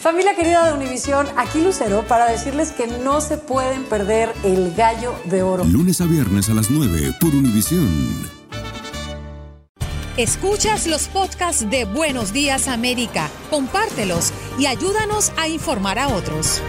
Familia querida de Univisión, aquí Lucero para decirles que no se pueden perder el gallo de oro. Lunes a viernes a las 9 por Univisión. Escuchas los podcasts de Buenos Días América, compártelos y ayúdanos a informar a otros.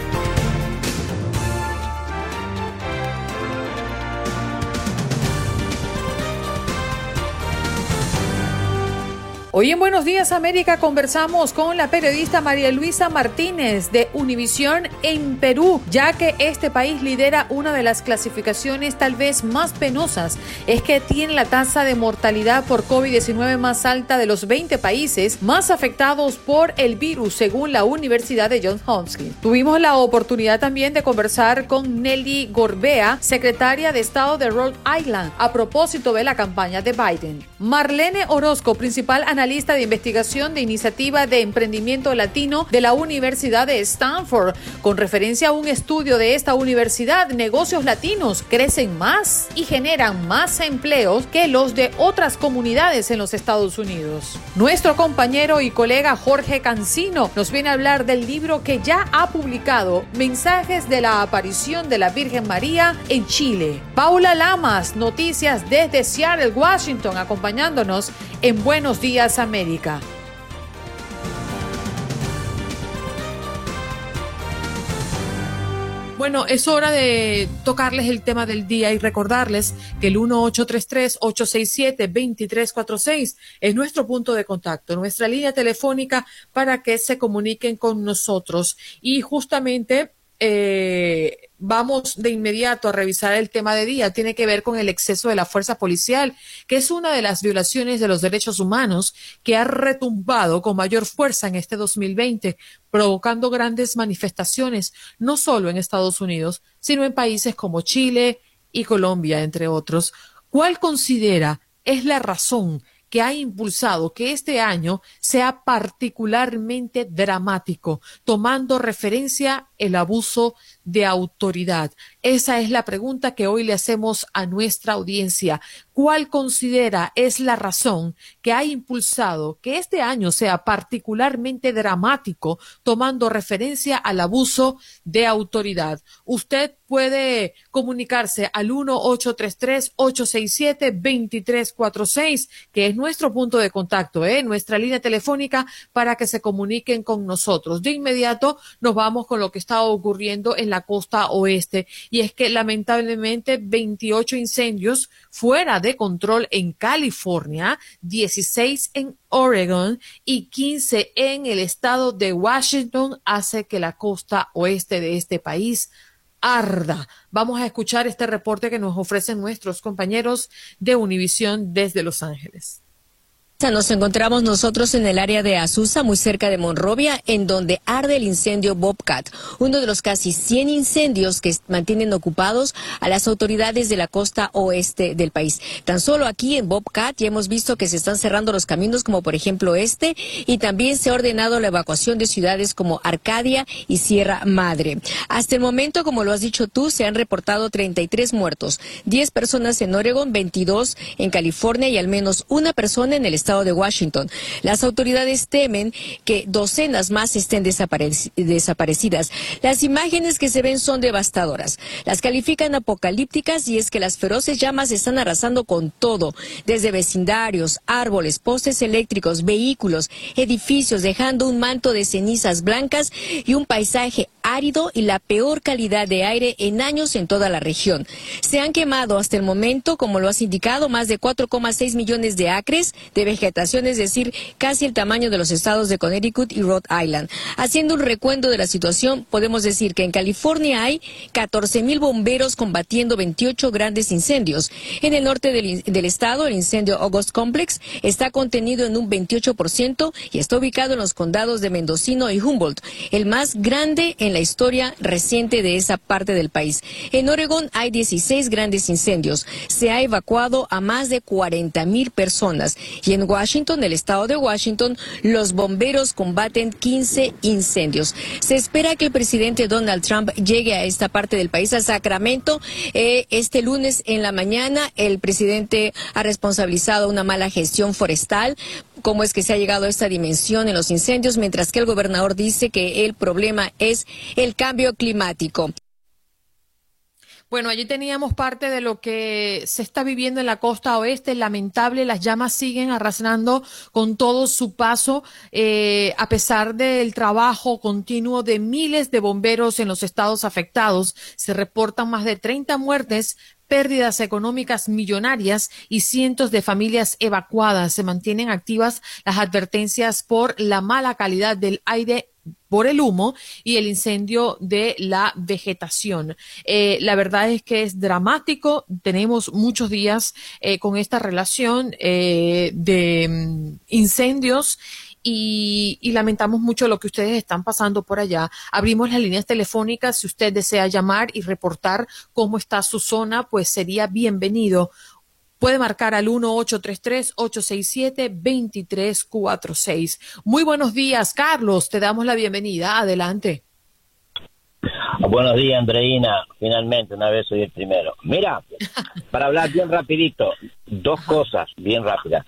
Hoy en Buenos Días América conversamos con la periodista María Luisa Martínez de Univisión en Perú, ya que este país lidera una de las clasificaciones tal vez más penosas, es que tiene la tasa de mortalidad por COVID-19 más alta de los 20 países más afectados por el virus, según la Universidad de Johns Hopkins. Tuvimos la oportunidad también de conversar con Nelly Gorbea, secretaria de Estado de Rhode Island, a propósito de la campaña de Biden. Marlene Orozco, principal analista analista de investigación de Iniciativa de Emprendimiento Latino de la Universidad de Stanford. Con referencia a un estudio de esta universidad, negocios latinos crecen más y generan más empleos que los de otras comunidades en los Estados Unidos. Nuestro compañero y colega Jorge Cancino nos viene a hablar del libro que ya ha publicado, Mensajes de la aparición de la Virgen María en Chile. Paula Lamas, noticias desde Seattle, Washington, acompañándonos en Buenos Días América. Bueno, es hora de tocarles el tema del día y recordarles que el 1833-867-2346 es nuestro punto de contacto, nuestra línea telefónica para que se comuniquen con nosotros. Y justamente eh, vamos de inmediato a revisar el tema de día. Tiene que ver con el exceso de la fuerza policial, que es una de las violaciones de los derechos humanos que ha retumbado con mayor fuerza en este 2020, provocando grandes manifestaciones, no solo en Estados Unidos, sino en países como Chile y Colombia, entre otros. ¿Cuál considera es la razón que ha impulsado que este año sea particularmente dramático, tomando referencia el abuso de autoridad. Esa es la pregunta que hoy le hacemos a nuestra audiencia. ¿Cuál considera es la razón que ha impulsado que este año sea particularmente dramático, tomando referencia al abuso de autoridad? Usted puede comunicarse al 1-833-867-2346, que es nuestro punto de contacto, ¿eh? nuestra línea telefónica para que se comuniquen con nosotros. De inmediato nos vamos con lo que está ocurriendo en la costa oeste y es que lamentablemente 28 incendios fuera de control en California, 16 en Oregon y 15 en el estado de Washington hace que la costa oeste de este país arda. Vamos a escuchar este reporte que nos ofrecen nuestros compañeros de Univisión desde Los Ángeles. Nos encontramos nosotros en el área de Azusa, muy cerca de Monrovia, en donde arde el incendio Bobcat, uno de los casi 100 incendios que mantienen ocupados a las autoridades de la costa oeste del país. Tan solo aquí en Bobcat ya hemos visto que se están cerrando los caminos, como por ejemplo este, y también se ha ordenado la evacuación de ciudades como Arcadia y Sierra Madre. Hasta el momento, como lo has dicho tú, se han reportado 33 muertos, 10 personas en Oregon, 22 en California y al menos una persona en el estado de Washington. Las autoridades temen que docenas más estén desaparecidas. Las imágenes que se ven son devastadoras. Las califican apocalípticas y es que las feroces llamas están arrasando con todo, desde vecindarios, árboles, postes eléctricos, vehículos, edificios, dejando un manto de cenizas blancas y un paisaje árido y la peor calidad de aire en años en toda la región. Se han quemado hasta el momento, como lo has indicado, más de 4,6 millones de acres de vegetación, es decir, casi el tamaño de los estados de Connecticut y Rhode Island. Haciendo un recuento de la situación, podemos decir que en California hay 14 mil bomberos combatiendo 28 grandes incendios. En el norte del, del estado, el incendio August Complex está contenido en un 28% y está ubicado en los condados de Mendocino y Humboldt, el más grande en la historia reciente de esa parte del país. En Oregón hay 16 grandes incendios. Se ha evacuado a más de 40 mil personas. Y en Washington, el estado de Washington, los bomberos combaten 15 incendios. Se espera que el presidente Donald Trump llegue a esta parte del país, a Sacramento, eh, este lunes en la mañana. El presidente ha responsabilizado una mala gestión forestal cómo es que se ha llegado a esta dimensión en los incendios, mientras que el gobernador dice que el problema es el cambio climático. Bueno, allí teníamos parte de lo que se está viviendo en la costa oeste. Lamentable, las llamas siguen arrasando con todo su paso, eh, a pesar del trabajo continuo de miles de bomberos en los estados afectados. Se reportan más de 30 muertes, pérdidas económicas millonarias y cientos de familias evacuadas. Se mantienen activas las advertencias por la mala calidad del aire por el humo y el incendio de la vegetación. Eh, la verdad es que es dramático. Tenemos muchos días eh, con esta relación eh, de mm, incendios y, lamentamos mucho lo que ustedes están pasando por allá. Abrimos las líneas telefónicas. Si usted desea llamar y reportar cómo está su zona, pues sería bienvenido. Puede marcar al 1-833-867-2346. Muy buenos días, Carlos. Te damos la bienvenida. Adelante. Buenos días, Andreina. Finalmente, una vez soy el primero. Mira, para hablar bien rapidito, dos cosas bien rápidas.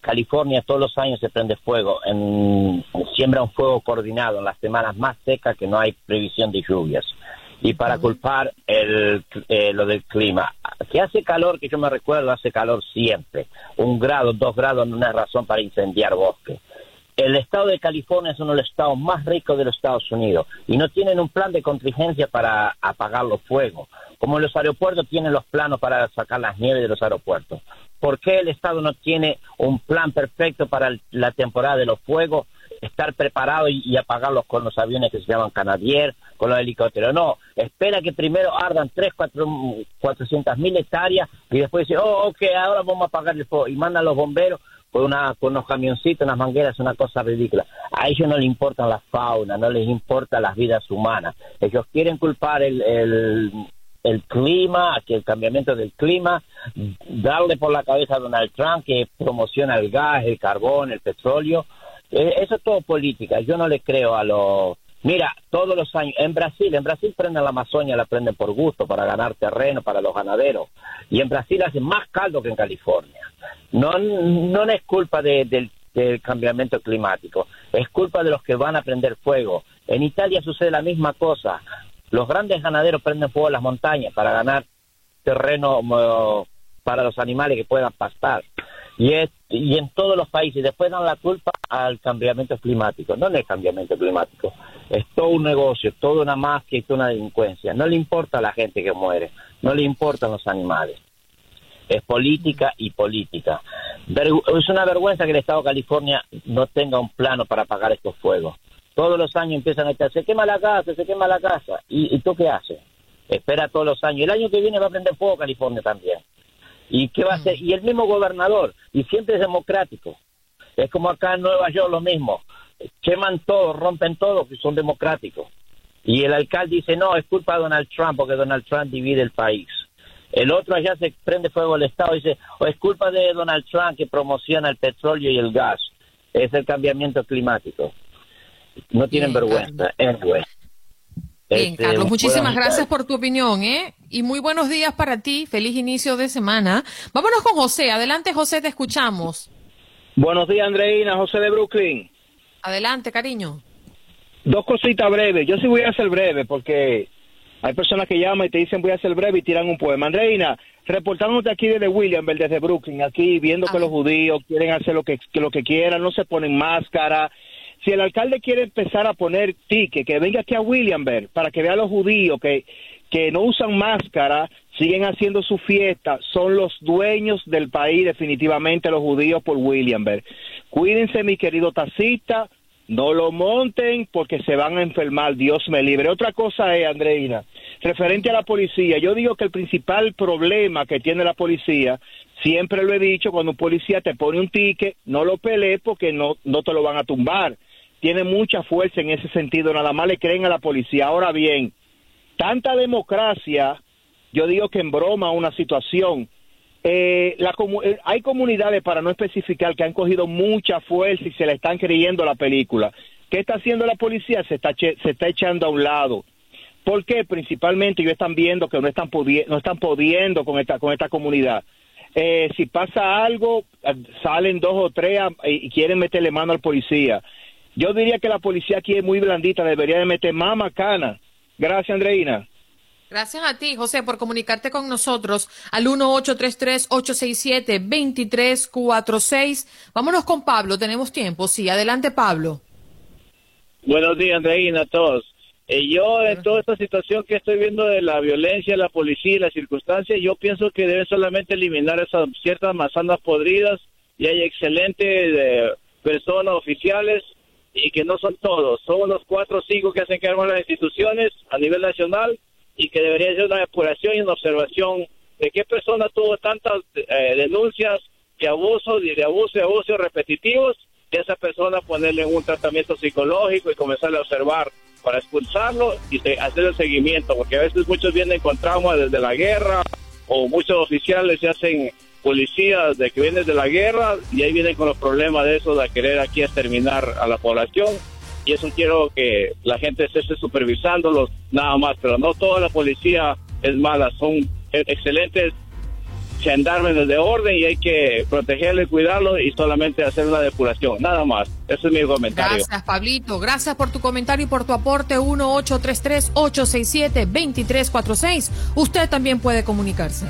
California todos los años se prende fuego, en, siembra un fuego coordinado en las semanas más secas que no hay previsión de lluvias. Y para culpar el, eh, lo del clima, que hace calor, que yo me recuerdo, hace calor siempre. Un grado, dos grados no es razón para incendiar bosque. El estado de California es uno de los estados más ricos de los Estados Unidos y no tienen un plan de contingencia para apagar los fuegos. Como los aeropuertos tienen los planos para sacar las nieves de los aeropuertos. ¿Por qué el Estado no tiene un plan perfecto para la temporada de los fuegos? Estar preparado y, apagarlos con los aviones que se llaman Canadier, con los helicópteros. No, espera que primero ardan 3, 4, 400 mil hectáreas y después dice, oh, ok, ahora vamos a apagar el fuego. Y mandan los bomberos con, una, con unos camioncitos, unas mangueras, una cosa ridícula. A ellos no les importa la fauna, no les importa las vidas humanas. Ellos quieren culpar el, el clima, que el cambiamiento del clima, darle por la cabeza a Donald Trump que promociona el gas, el carbón, el petróleo. Eh, eso es todo política. Yo no le creo a los... Mira, todos los años, en Brasil, en Brasil prenden la Amazonia, la prenden por gusto, para ganar terreno, para los ganaderos. Y en Brasil hace más caldo que en California. No, no es culpa del, del cambiamiento climático, es culpa de los que van a prender fuego. En Italia sucede la misma cosa. Los grandes ganaderos prenden fuego a las montañas para ganar terreno para los animales que puedan pastar. Y, es, y en todos los países después dan la culpa al cambiamiento climático. No es el cambiamiento climático, es todo un negocio, toda una mafia y toda una delincuencia. No le importa a la gente que muere, no le importan los animales. Es política y política. es una vergüenza que el Estado de California no tenga un plano para apagar estos fuegos. Todos los años empiezan a estar, se quema la casa, se quema la casa. ¿Y, tú qué haces? Espera todos los años. El año que viene va a prender fuego California también. ¿Y qué va a hacer? Y el mismo gobernador, y siempre es democrático. Es como acá en Nueva York lo mismo. Queman todo, rompen todo, que son democráticos. Y el alcalde dice, no, es culpa de Donald Trump, porque Donald Trump divide el país. El otro allá se prende fuego el Estado y dice, o es culpa de Donald Trump que promociona el petróleo y el gas. Es el cambiamiento climático. No tienen vergüenza. Anyway. Bien, Este, Carlos, muchísimas gracias por tu opinión, ¿eh? Y muy buenos días para ti. Feliz inicio de semana. Vámonos con José. Adelante, José, te escuchamos. Buenos días, Andreina, José de Brooklyn. Adelante, cariño. Dos cositas breves. Yo sí voy a ser breve porque hay personas que llaman y te dicen voy a ser breve y tiran un poema. Andreina, reportándote aquí desde Williamsburg, desde Brooklyn, aquí viendo que los judíos quieren hacer lo que, que lo que quieran, no se ponen máscara. Si el alcalde quiere empezar a poner ticket, que venga aquí a Williamsburg para que vea a los judíos que, que no usan máscara, siguen haciendo su fiesta, son los dueños del país definitivamente los judíos por Williamsburg. Cuídense, mi querido taxista, no lo monten porque se van a enfermar, Dios me libre. Otra cosa es, Andreina, referente a la policía, yo digo que el principal problema que tiene la policía, siempre lo he dicho, cuando un policía te pone un ticket, no lo pelees porque no, no te lo van a tumbar. Tiene mucha fuerza en ese sentido, nada más le creen a la policía. Ahora bien, tanta democracia, yo digo que en broma una situación. Eh, la comu- eh, hay comunidades, para no especificar, que han cogido mucha fuerza y se le están creyendo la película. ¿Qué está haciendo la policía? Se está, se está echando a un lado. ¿Por qué? Principalmente ellos están viendo que no están, no están pudiendo con esta, con esta comunidad. Eh, si pasa algo, eh, salen dos o tres y quieren meterle mano al policía. Yo diría que la policía aquí es muy blandita, debería de meter más macana. Gracias, Andreina. Gracias a ti, José, por comunicarte con nosotros al 1833-867-2346. Vámonos con Pablo, tenemos tiempo. Sí, adelante, Pablo. Buenos días, Andreina, a todos. Eh, yo, en toda esta situación que estoy viendo de la violencia, la policía y las circunstancias, yo pienso que deben solamente eliminar esas ciertas manzanas podridas y hay excelentes eh, personas oficiales y que no son todos, son unos cuatro o cinco que hacen cargo de las instituciones a nivel nacional y que debería ser una depuración y una observación de qué persona tuvo tantas eh, denuncias de abusos y de abuso y abusos repetitivos a esa persona ponerle un tratamiento psicológico y comenzar a observar para expulsarlo y hacer el seguimiento, porque a veces muchos vienen con trauma desde la guerra o muchos oficiales se hacen policías de que vienen de la guerra y ahí vienen con los problemas de eso de querer aquí exterminar a la población y eso quiero que la gente esté supervisándolos nada más, pero no toda la policía es mala, son e- excelentes gendarmes de orden y hay que protegerlos, cuidarlos y solamente hacer una depuración, nada más. Ese es mi comentario. Gracias, Pablito. Gracias por tu comentario y por tu aporte. 1-833-867-2346. Usted también puede comunicarse.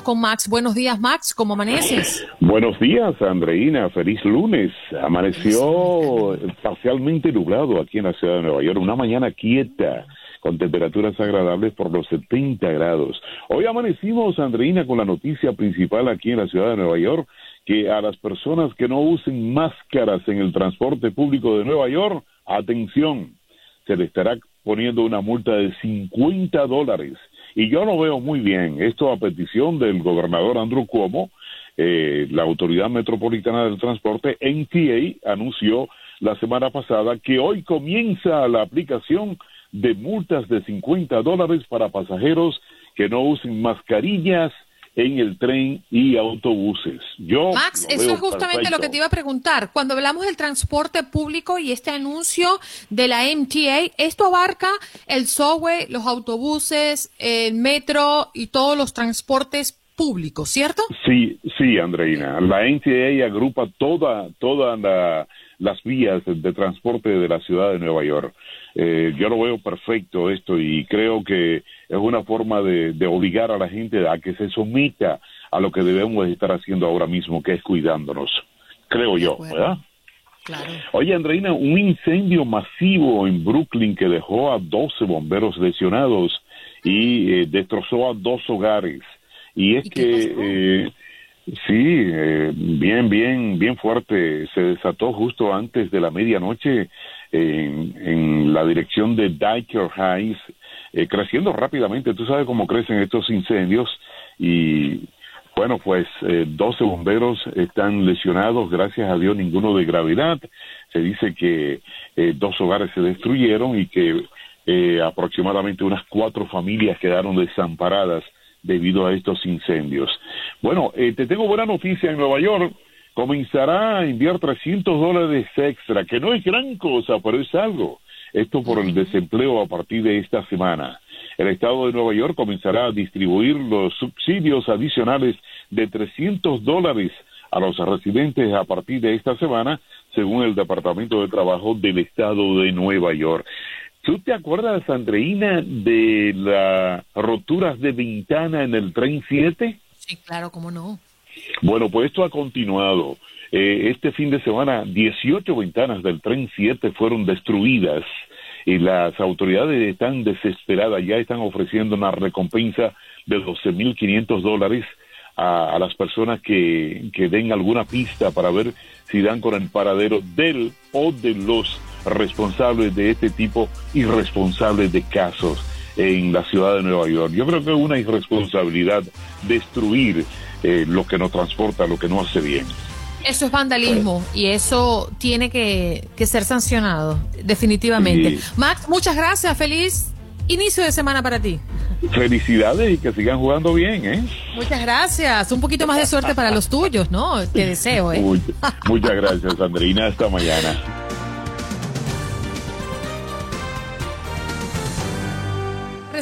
Con Max. Buenos días, Max. ¿Cómo amaneces? Buenos días, Andreina. Feliz lunes. Amaneció parcialmente nublado aquí en la ciudad de Nueva York. Una mañana quieta, con temperaturas agradables por los 70 grados. Hoy amanecimos, Andreina, con la noticia principal aquí en la ciudad de Nueva York, que a las personas que no usen máscaras en el transporte público de Nueva York, atención, se le estará poniendo una multa de 50 dólares. Y yo lo veo muy bien. Esto a petición del gobernador Andrew Cuomo, eh, la Autoridad Metropolitana del Transporte, NTA, anunció la semana pasada que hoy comienza la aplicación de multas de 50 dólares para pasajeros que no usen mascarillas en el tren y autobuses. Yo Max, eso es justamente lo que te iba a preguntar. Cuando hablamos del transporte público y este anuncio de la MTA, esto abarca el subway, los autobuses, el metro y todos los transportes públicos, ¿cierto? Sí, sí, Andreina. La NTA agrupa toda, toda la- las vías de, de transporte de la ciudad de Nueva York. Eh, yo lo veo perfecto esto y creo que es una forma de, de obligar a la gente a que se someta a lo que debemos estar haciendo ahora mismo, que es cuidándonos. Creo yo, ¿verdad? Oye, Andreina, un incendio masivo en Brooklyn que dejó a 12 bomberos lesionados y eh, destrozó a dos hogares. Y es que, eh, sí, eh, bien, bien, bien fuerte. Se desató justo antes de la medianoche en, en la dirección de Dyker Heights, eh, creciendo rápidamente. Tú sabes cómo crecen estos incendios y bueno, pues eh, 12 bomberos están lesionados, gracias a Dios ninguno de gravedad. Se dice que eh, dos hogares se destruyeron y que eh, aproximadamente unas cuatro familias quedaron desamparadas debido a estos incendios. Bueno, eh, te tengo buena noticia en Nueva York. Comenzará a enviar 300 dólares extra, que no es gran cosa, pero es algo. Esto por el desempleo a partir de esta semana. El Estado de Nueva York comenzará a distribuir los subsidios adicionales de 300 dólares a los residentes a partir de esta semana, según el Departamento de Trabajo del Estado de Nueva York. ¿Tú te acuerdas, Andreina, de las roturas de ventana en el tren 7? Sí, claro, cómo no. Bueno, pues esto ha continuado. Eh, este fin de semana, 18 ventanas del tren 7 fueron destruidas y las autoridades están desesperadas, ya están ofreciendo una recompensa de 12.500 dólares a, a las personas que, que den alguna pista para ver si dan con el paradero del o de los responsables de este tipo irresponsables de casos en la ciudad de Nueva York. Yo creo que es una irresponsabilidad destruir eh, lo que nos transporta, lo que no hace bien. Eso es vandalismo y eso tiene que, que ser sancionado, definitivamente. Max, muchas gracias. Feliz inicio de semana para ti. Felicidades y que sigan jugando bien, ¿eh? Muchas gracias. Un poquito más de suerte para los tuyos, ¿no? Te deseo, ¿eh? Much- muchas gracias, Andreina. Hasta mañana.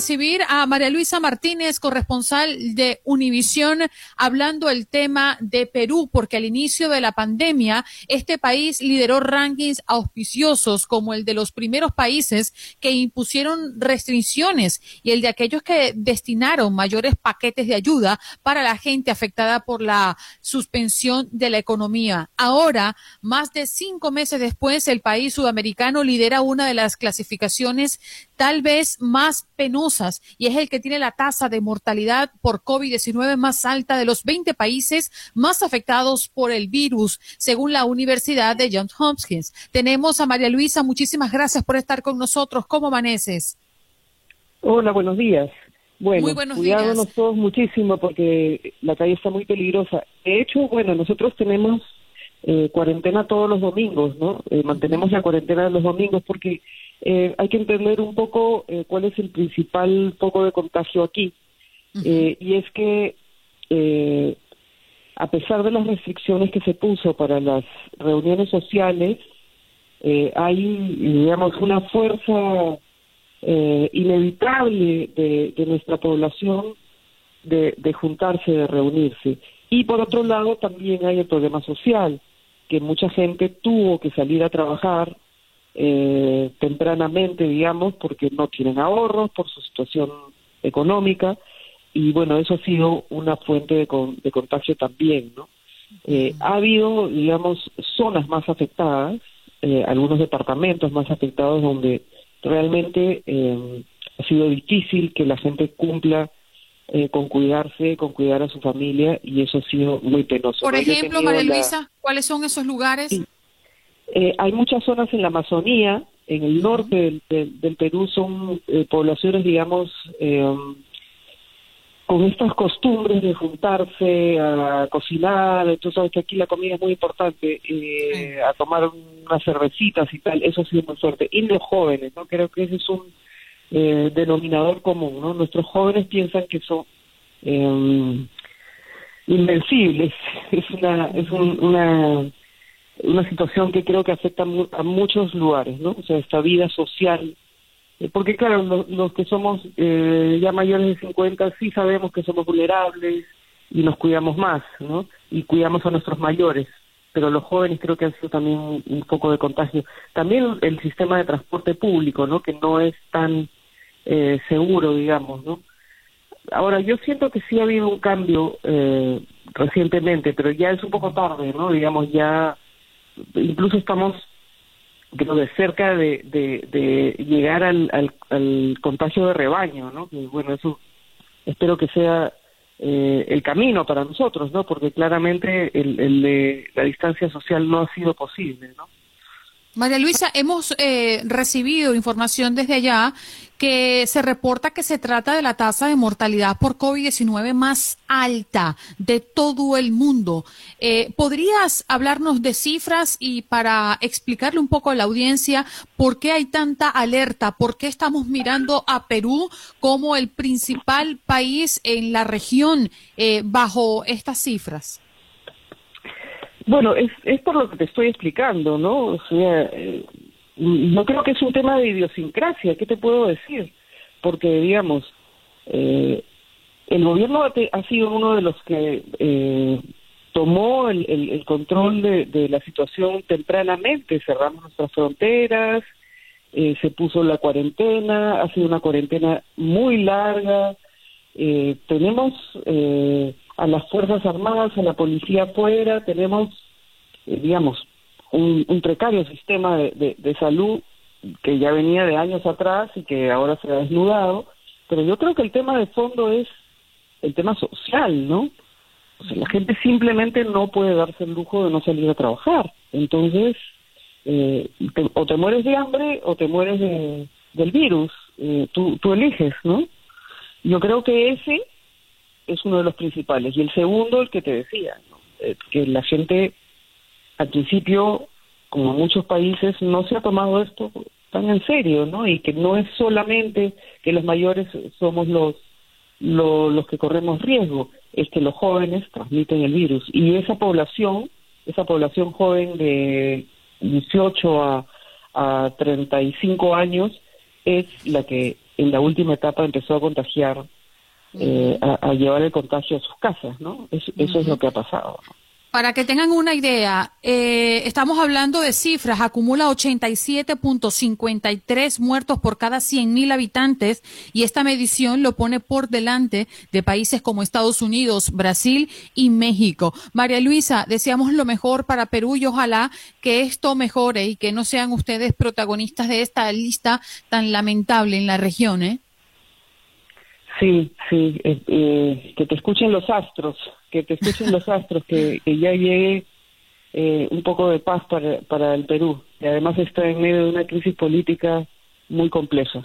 Recibir a María Luisa Martínez, corresponsal de Univisión, hablando el tema de Perú, porque al inicio de la pandemia, este país lideró rankings auspiciosos como el de los primeros países que impusieron restricciones y el de aquellos que destinaron mayores paquetes de ayuda para la gente afectada por la suspensión de la economía. Ahora, más de cinco meses después, el país sudamericano lidera una de las clasificaciones tal vez más penosas y es el que tiene la tasa de mortalidad por COVID-19 más alta de los 20 países más afectados por el virus, según la Universidad de Johns Hopkins. Tenemos a María Luisa, muchísimas gracias por estar con nosotros. ¿Cómo amaneces? Hola, buenos días. Bueno, Muy buenos cuidándonos días. todos muchísimo porque la calle está muy peligrosa. De hecho, bueno, nosotros tenemos eh, cuarentena todos los domingos, ¿no? Eh, mantenemos la cuarentena de los domingos porque eh, hay que entender un poco eh, cuál es el principal foco de contagio aquí. Eh, y es que eh, a pesar de las restricciones que se puso para las reuniones sociales, hay, digamos, una fuerza eh, inevitable de, de nuestra población de, de juntarse, de reunirse. Y por otro lado, también hay el problema social, que mucha gente tuvo que salir a trabajar eh, tempranamente, digamos, porque no tienen ahorros, por su situación económica, y bueno, eso ha sido una fuente de, con- de contagio también, ¿no? Eh, ha habido, digamos, zonas más afectadas, eh, algunos departamentos más afectados donde realmente eh, ha sido difícil que la gente cumpla eh, con cuidarse, con cuidar a su familia y eso ha sido muy penoso. Por ejemplo, María la- Luisa, ¿cuáles son esos lugares? Eh, hay muchas zonas en la Amazonía, en el norte del, del- del Perú, son eh, poblaciones, digamos, eh, con estas costumbres de juntarse a cocinar. Tú sabes que aquí la comida es muy importante, eh, a tomar unas cervecitas y tal. Eso ha sido muy fuerte. Y los jóvenes, ¿no? Creo que ese es un eh, denominador común, ¿no? Nuestros jóvenes piensan que son eh, invencibles. Es una, es un- una una situación que creo que afecta a muchos lugares, ¿no? O sea, esta vida social. Eh, Porque claro, lo- los que somos eh, ya mayores de 50 sí sabemos que somos vulnerables y nos cuidamos más, ¿no? Y cuidamos a nuestros mayores. Pero los jóvenes creo que han sido también un, foco de contagio. También el sistema de transporte público, ¿no? Que no es tan eh, seguro, digamos, ¿no? Ahora, yo siento que sí ha habido un cambio eh, recientemente, pero ya es un poco tarde, ¿no? Digamos, ya incluso estamos creo de cerca de, de, llegar al, al, al contagio de rebaño, ¿no? Que, bueno, eso espero que sea eh, el camino para nosotros, ¿no? Porque claramente el, el la distancia social no ha sido posible, ¿no? María Luisa, hemos eh, recibido información desde allá que se reporta que se trata de la tasa de mortalidad por COVID-19 más alta de todo el mundo. Eh, ¿Podrías hablarnos de cifras y para explicarle un poco a la audiencia por qué hay tanta alerta, por qué estamos mirando a Perú como el principal país en la región eh, bajo estas cifras? Bueno, es, es por lo que te estoy explicando, ¿no? O sea, eh, no creo que es un tema de idiosincrasia, ¿qué te puedo decir? Porque, digamos, eh, el gobierno ha, sido uno de los que eh, tomó el, el, control de, de, la situación tempranamente, cerramos nuestras fronteras, eh, se puso la cuarentena, ha sido una cuarentena muy larga, eh, tenemos a las Fuerzas Armadas, a la policía afuera, tenemos, eh, digamos, un, precario sistema de, de, salud que ya venía de años atrás y que ahora se ha desnudado, pero yo creo que el tema de fondo es el tema social, ¿no? O sea, la gente simplemente no puede darse el lujo de no salir a trabajar. Entonces, eh, o te mueres de hambre o te mueres de, del virus. Eh, tú, tú eliges, ¿no? Yo creo que ese es uno de los principales. Y el segundo, el que te decía, eh, que la gente al principio, como muchos países, no se ha tomado esto tan en serio, ¿no? Y que no es solamente que los mayores somos los, los, que corremos riesgo, es que los jóvenes transmiten el virus. Y esa población, esa población joven de 18 a, a 35 años, es la que en la última etapa empezó a contagiar eh, a, llevar el contagio a sus casas, ¿no? eso es lo que ha pasado. Para que tengan una idea, eh, estamos hablando de cifras, acumula 87.53 muertos por cada 100.000 habitantes y esta medición lo pone por delante de países como Estados Unidos, Brasil y México. María Luisa, deseamos lo mejor para Perú y ojalá que esto mejore y que no sean ustedes protagonistas de esta lista tan lamentable en la región, ¿eh? Sí, sí, eh, eh, que te escuchen los astros, que te escuchen los astros, que, ya llegue eh, un poco de paz para, para el Perú. Y además está en medio de una crisis política muy compleja.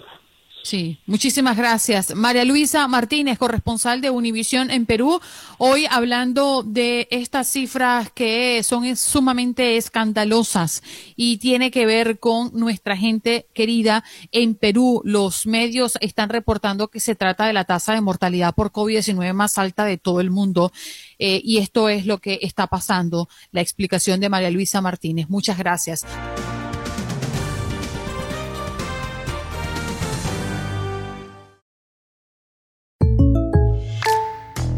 Sí, muchísimas gracias. María Luisa Martínez, corresponsal de Univisión en Perú, hoy hablando de estas cifras que son sumamente escandalosas y tiene que ver con nuestra gente querida en Perú. Los medios están reportando que se trata de la tasa de mortalidad por COVID-19 más alta de todo el mundo eh, y esto es lo que está pasando. La explicación de María Luisa Martínez. Muchas gracias.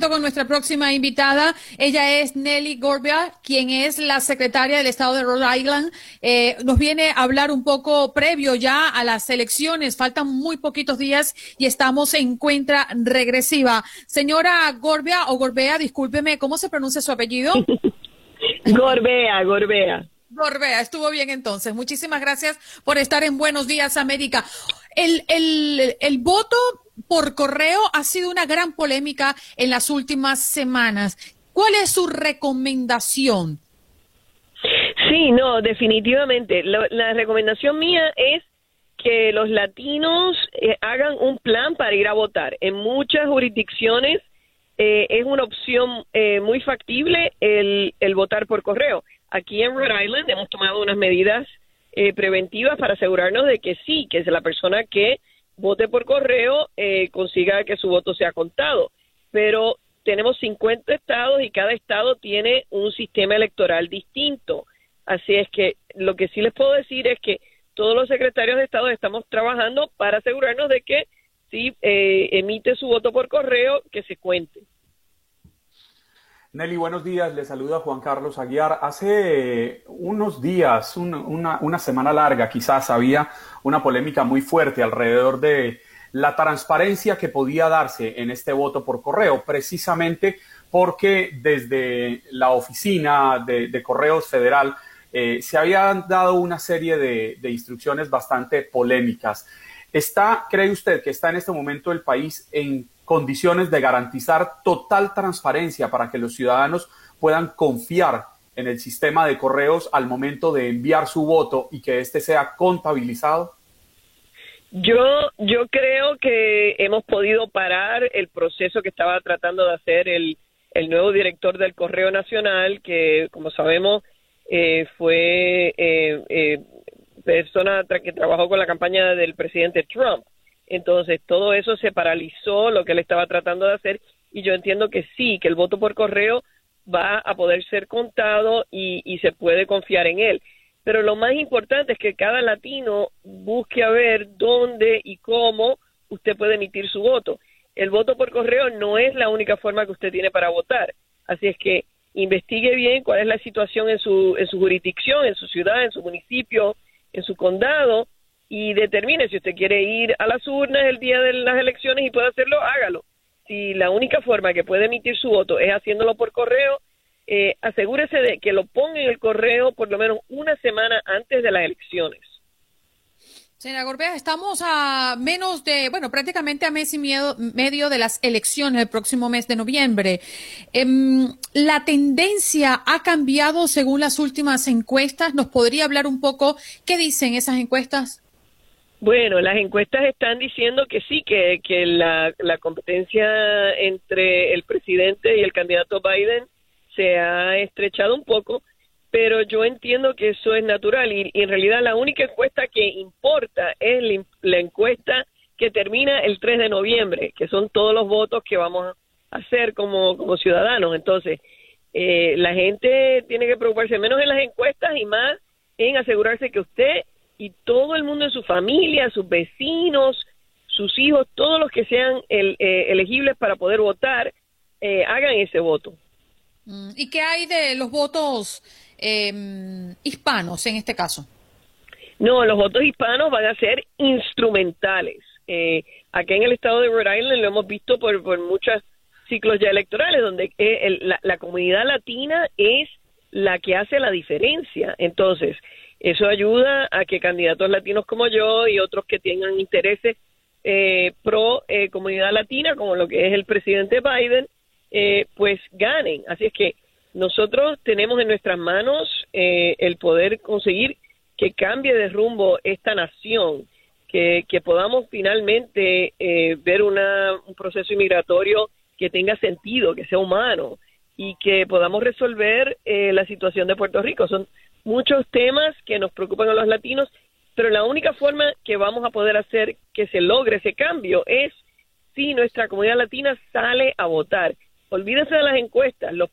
Con nuestra próxima invitada. Ella es Nelly Gorbea, quien es la secretaria del Estado de Rhode Island. Eh, nos viene a hablar un poco previo ya a las elecciones. Faltan muy poquitos días y estamos en cuenta regresiva. Señora Gorbea o Gorbea, discúlpeme, ¿cómo se pronuncia su apellido? Gorbea, Gorbea. Gorbea, estuvo bien entonces. Muchísimas gracias por estar en Buenos Días América. El, el, el voto por correo ha sido una gran polémica en las últimas semanas. ¿Cuál es su recomendación? Sí, no, definitivamente. la recomendación mía es que los latinos eh, hagan un plan para ir a votar. En muchas jurisdicciones eh, es una opción eh, muy factible el, el, votar por correo. Aquí en Rhode Island hemos tomado unas medidas preventivas para asegurarnos de que sí, que es la persona que vote por correo, eh, consiga que su voto sea contado. Pero tenemos 50 estados y cada estado tiene un sistema electoral distinto. Así es que lo que sí les puedo decir es que todos los secretarios de estado estamos trabajando para asegurarnos de que si eh, emite su voto por correo, que se cuente. Nelly, buenos días. Le saluda Juan Carlos Aguiar. Hace unos días, una, una, semana larga quizás, había una polémica muy fuerte alrededor de la transparencia que podía darse en este voto por correo, precisamente porque desde la oficina de, correos federal eh, se habían dado una serie de, de instrucciones bastante polémicas. ¿Está, cree usted que está en este momento el país en condiciones de garantizar total transparencia para que los ciudadanos puedan confiar en el sistema de correos al momento de enviar su voto y que éste sea contabilizado? Yo, yo creo que hemos podido parar el proceso que estaba tratando de hacer el, el nuevo director del Correo Nacional, que como sabemos eh, fue eh, eh, persona que trabajó con la campaña del presidente Trump. Entonces, todo eso se paralizó, lo que él estaba tratando de hacer, y yo entiendo que sí, que el voto por correo va a poder ser contado y, se puede confiar en él. Pero lo más importante es que cada latino busque a ver dónde y cómo usted puede emitir su voto. El voto por correo no es la única forma que usted tiene para votar. Así es que investigue bien cuál es la situación en su, en su jurisdicción, en su ciudad, en su municipio, en su condado y determine si usted quiere ir a las urnas el día de las elecciones y puede hacerlo, hágalo. Si la única forma que puede emitir su voto es haciéndolo por correo, eh, asegúrese de que lo ponga en el correo por lo menos una semana antes de las elecciones. Señora Gorbea, estamos a menos de, bueno, prácticamente a mes y medio de las elecciones el próximo mes de noviembre. Em, ¿La tendencia ha cambiado según las últimas encuestas? ¿Nos podría hablar un poco qué dicen esas encuestas? Bueno, las encuestas están diciendo que sí, que, que la, la competencia entre el presidente y el candidato Biden se ha estrechado un poco, pero yo entiendo que eso es natural y, en realidad la única encuesta que importa es la, encuesta que termina el 3 de noviembre, que son todos los votos que vamos a hacer como, como ciudadanos. Entonces, eh, la gente tiene que preocuparse menos en las encuestas y más en asegurarse que usted y todo el mundo en su familia, sus vecinos, sus hijos, todos los que sean eh, elegibles para poder votar, eh, hagan ese voto. Mm, ¿Y qué hay de los votos em, hispanos en este caso? No, los votos hispanos van a ser instrumentales. Eh, aquí en el estado de Rhode Island lo hemos visto por, por muchos ciclos ya electorales, donde la, la comunidad latina es la que hace la diferencia. Entonces, eso ayuda a que candidatos latinos como yo y otros que tengan intereses eh, pro eh, comunidad latina, como lo que es el presidente Biden, eh, pues ganen. Así es que nosotros tenemos en nuestras manos el poder conseguir que cambie de rumbo esta nación, que, podamos finalmente ver una, un proceso inmigratorio que tenga sentido, que sea humano y que podamos resolver la situación de Puerto Rico. Son muchos temas que nos preocupan a los latinos, pero la única forma que vamos a poder hacer que se logre ese cambio es si nuestra comunidad latina sale a votar. Olvídense de las encuestas, los,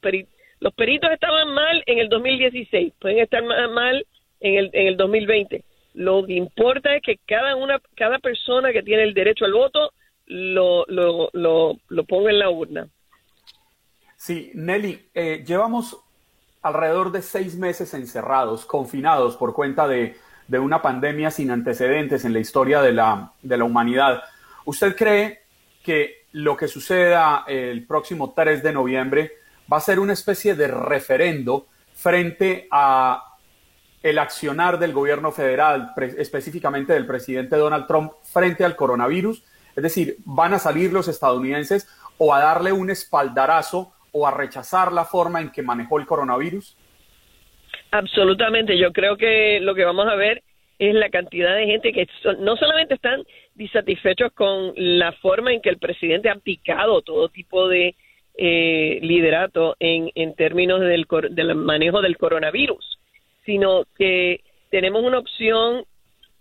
los peritos estaban mal en el 2016, pueden estar mal en el, en el 2020. Lo que importa es que cada una, cada persona que tiene el derecho al voto lo, lo, lo, lo ponga en la urna. Sí, Nelly, eh, llevamos alrededor de seis meses encerrados, confinados por cuenta de, una pandemia sin antecedentes en la historia de la, de la humanidad. ¿Usted cree que lo que suceda el próximo 3 de noviembre va a ser una especie de referendo frente a el accionar del gobierno federal, específicamente del presidente Donald Trump, frente al coronavirus? Es decir, ¿van a salir los estadounidenses o a darle un espaldarazo o a rechazar la forma en que manejó el coronavirus? Absolutamente, yo creo que lo que vamos a ver es la cantidad de gente que no solamente están disatisfechos con la forma en que el presidente ha aplicado todo tipo de eh, liderato en, en términos del, del, manejo del coronavirus, sino que tenemos una opción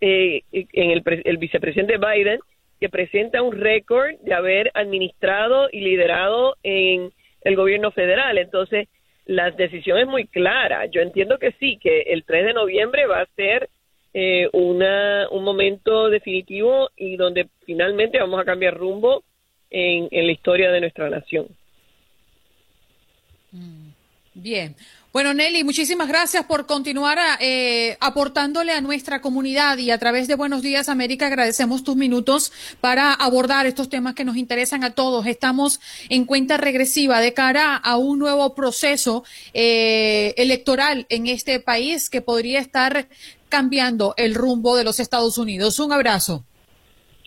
eh, en el, el vicepresidente Biden que presenta un récord de haber administrado y liderado en el gobierno federal. Entonces, la decisión es muy clara. Yo entiendo que sí, que el 3 de noviembre va a ser eh, una, un momento definitivo y donde finalmente vamos a cambiar rumbo en, en la historia de nuestra nación. Bien. Bueno, Nelly, muchísimas gracias por continuar eh, aportándole a nuestra comunidad y a través de Buenos Días América agradecemos tus minutos para abordar estos temas que nos interesan a todos. Estamos en cuenta regresiva de cara a un nuevo proceso eh, electoral en este país que podría estar cambiando el rumbo de los Estados Unidos. Un abrazo.